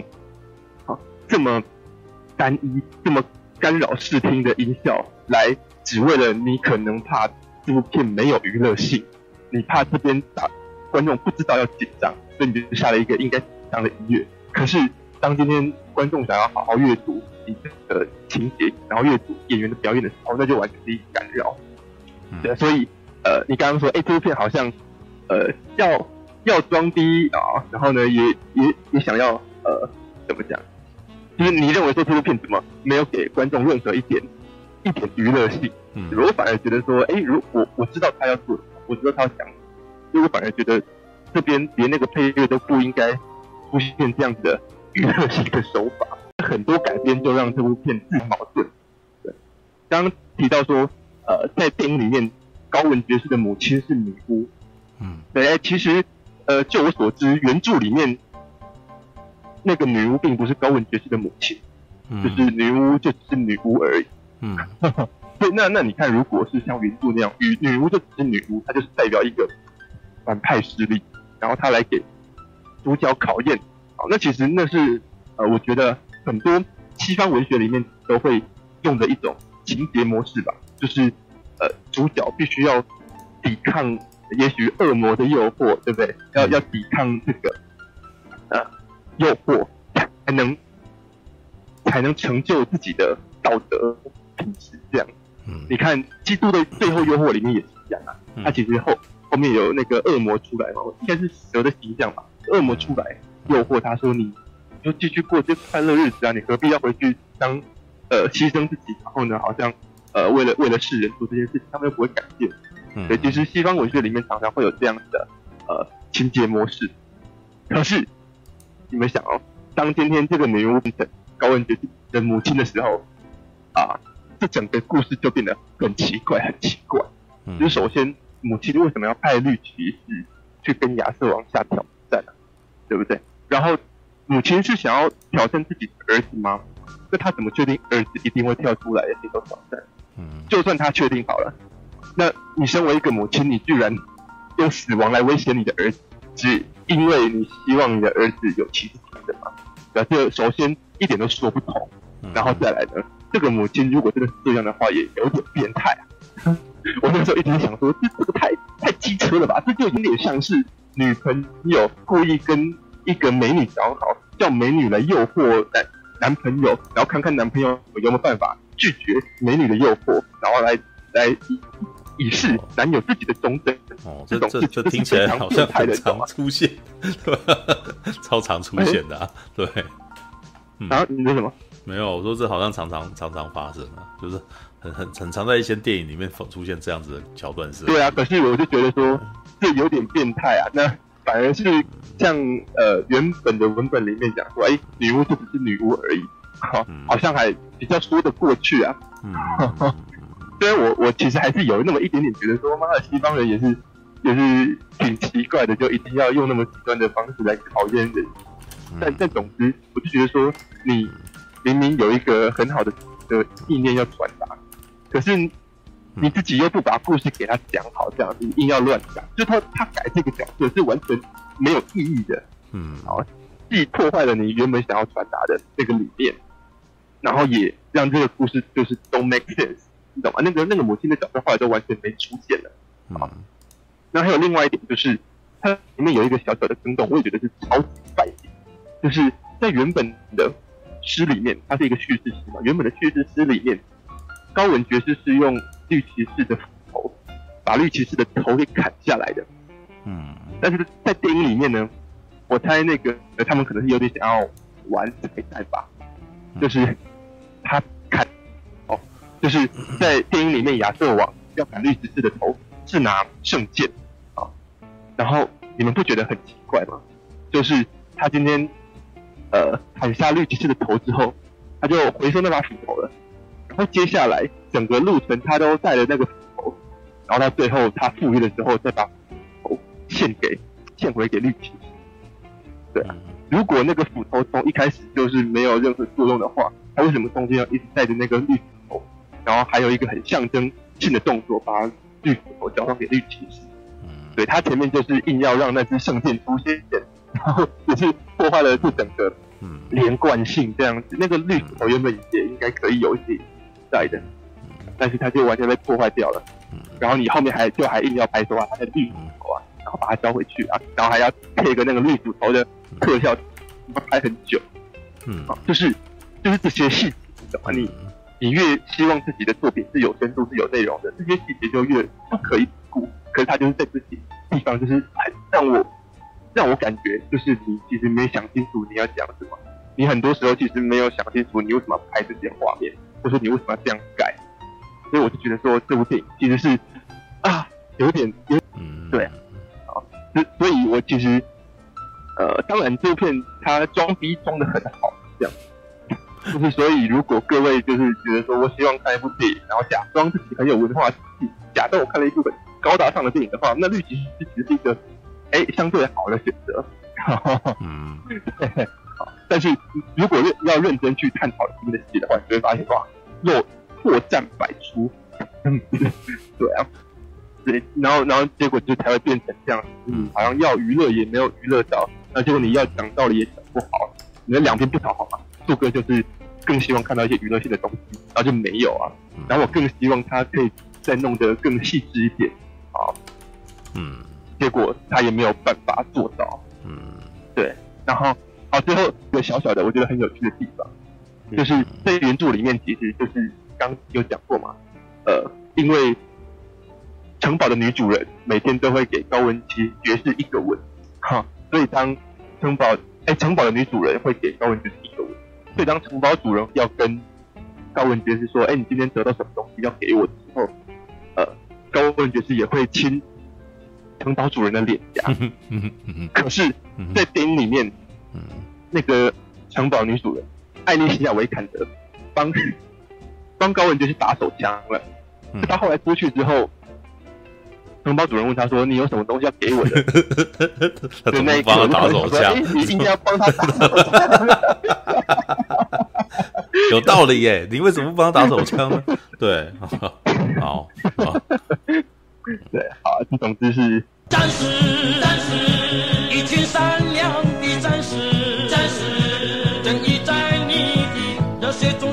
啊这么单一、这么干扰视听的音效来，只为了你可能怕这部片没有娱乐性，你怕这边打观众不知道要紧张。所以你就下了一个应该紧张的音乐，可是当今天观众想要好好阅读你的情节，然后阅读演员的表演的时候，那就完全是一个干扰。对，所以呃，你刚刚说，哎，这部片好像呃要要装逼啊，然后呢，也也也想要呃怎么讲？就是你认为说这部片怎么没有给观众任何一点一点娱乐性？嗯，我反而觉得说，哎，如我我知道他要做，我知道他要讲，所以我反而觉得。这边连那个配乐都不应该出现这样子的娱乐性的手法，很多改编就让这部片自矛盾。对，刚刚提到说，呃，在电影里面，高文爵士的母亲是女巫。嗯，对，其实，呃，就我所知，原著里面那个女巫并不是高文爵士的母亲，嗯、就是女巫就只是女巫而已。嗯，*laughs* 那那你看，如果是像原著那样，女女巫就只是女巫，她就是代表一个反派势力。然后他来给主角考验，好，那其实那是呃，我觉得很多西方文学里面都会用的一种情节模式吧，就是呃，主角必须要抵抗也许恶魔的诱惑，对不对？要要抵抗这个呃诱惑，才能才能成就自己的道德品质。这样，嗯，你看基督的最后诱惑里面也是一样啊，他其实后。后面有那个恶魔出来嘛，应该是蛇的形象吧。恶魔出来诱惑他说：“你就继续过这快乐日子啊，你何必要回去当呃牺牲自己，然后呢，好像呃为了为了世人做这件事情，他们又不会改变。”嗯，对，其实西方文学里面常常会有这样子的呃情节模式。可是你们想哦，当今天这个女巫变成高文爵士的母亲的时候啊，这整个故事就变得很奇怪，很奇怪。嗯，就是首先。母亲为什么要派绿骑士去跟亚瑟王下挑战呢？对不对？然后母亲是想要挑战自己的儿子吗？那他怎么确定儿子一定会跳出来接受挑战？嗯，就算他确定好了，那你身为一个母亲，你居然用死亡来威胁你的儿子，只因为你希望你的儿子有骑士精神吗？那这首先一点都说不通。然后再来呢，这个母亲如果真的是这样的话，也有点变态啊。*laughs* 我那时候一直在想说，这这个太太机车了吧？这就有点像是女朋友故意跟一个美女交好，叫美女来诱惑男男朋友，然后看看男朋友有没有办法拒绝美女的诱惑，然后来来以以示男友自己的忠贞。哦，这种这这听起来好像很常出现，超常出现的，啊，对。嗯、啊，你说什么？没有，我说这好像常常常常发生啊，就是。很很很常在一些电影里面出现这样子的桥段是？对啊，可是我就觉得说这有点变态啊。那反而是像呃原本的文本里面讲说，哎，女巫就只是女巫而已，好，好像还比较说得过去啊。*laughs* 嗯，虽然我我其实还是有那么一点点觉得说，妈的，西方人也是也是挺奇怪的，就一定要用那么极端的方式来考验人。但但总之，我就觉得说，你明明有一个很好的的意念要传达。可是你自己又不把故事给他讲好，这样子硬要乱讲，就他他改这个角色是完全没有意义的，嗯，好，既破坏了你原本想要传达的这个理念，然后也让这个故事就是 don't make sense，你懂吗？那个那个母亲的角色后来都完全没出现了，啊，那还有另外一点就是，它里面有一个小小的更动，我也觉得是超级败笔，就是在原本的诗里面，它是一个叙事诗嘛，原本的叙事诗里面。高文爵士是用绿骑士的斧头把绿骑士的头给砍下来的。嗯，但是在电影里面呢，我猜那个他们可能是有点想要玩彩蛋吧，就是他砍哦，就是在电影里面亚瑟王要砍绿骑士的头是拿圣剑啊，然后你们不觉得很奇怪吗？就是他今天。呃，砍下绿骑士的头之后，他就回收那把斧头了。然后接下来整个路程他都带着那个斧头，然后到最后他复原的时候再把斧头献给献回给绿骑士。对啊，如果那个斧头从一开始就是没有任何作用的话，他为什么中间要一直带着那个绿斧头？然后还有一个很象征性的动作，把绿斧头交还给绿骑士。对，他前面就是硬要让那只圣剑出现。然后也是破坏了这整个连贯性这样子。那个绿斧头原本也应该可以有一些在的，但是它就完全被破坏掉了。然后你后面还就还硬要拍说啊，它的绿斧头啊，然后把它交回去啊，然后还要配一个那个绿骨头的特效，拍很久。嗯，就是就是这些细节，你你越希望自己的作品是有深度、是有内容的，这些细节就越不可以不顾。可是他就是在自己地方，就是很让我。让我感觉就是你其实没想清楚你要讲什么，你很多时候其实没有想清楚你为什么拍这些画面，或者你为什么要这样改，所以我就觉得说这部电影其实是啊有点有嗯对啊，所所以我其实呃当然这片它装逼装得很好，这样就是所以如果各位就是觉得说我希望看一部电影，然后假装自己很有文化，假装我看了一部很高大上的电影的话，那绿骑士其实是一个。哎，相对好的选择。嗯，好。*laughs* 但是如果要认真去探讨新的戏的话，你就会发现哇，若破绽百出。嗯，对啊，对。然后，然后结果就才会变成这样。嗯，好像要娱乐也没有娱乐到，那结果你要讲道理也讲不好，你的两边不讨好嘛。杜哥就是更希望看到一些娱乐性的东西，然后就没有啊。然后我更希望他可以再弄得更细致一点。好，嗯。结果他也没有办法做到，嗯，对。然后，好，最后一个小小的，我觉得很有趣的地方，就是在原著里面，其实就是刚有讲过嘛，呃，因为城堡的女主人每天都会给高文琪爵士一个吻，哈，所以当城堡，哎，城堡的女主人会给高文爵士一个吻，所以当城堡主人要跟高文爵士说，哎，你今天得到什么东西要给我的时候，呃，高文爵士也会亲。城堡主人的脸颊，*laughs* 可是，在电影里面，那个城堡女主人艾莉西亚维坎德帮帮高文就去打手枪了。他后来出去之后，城堡主人问他说：“你有什么东西要给我的？” *laughs* 就那一刻，打手枪，你一定要帮他打手枪。*laughs* 有道理耶，你为什么不帮他打手枪呢？对，好，好。对，好，总之是战士战士一群善良的战士战士正义在你的热血中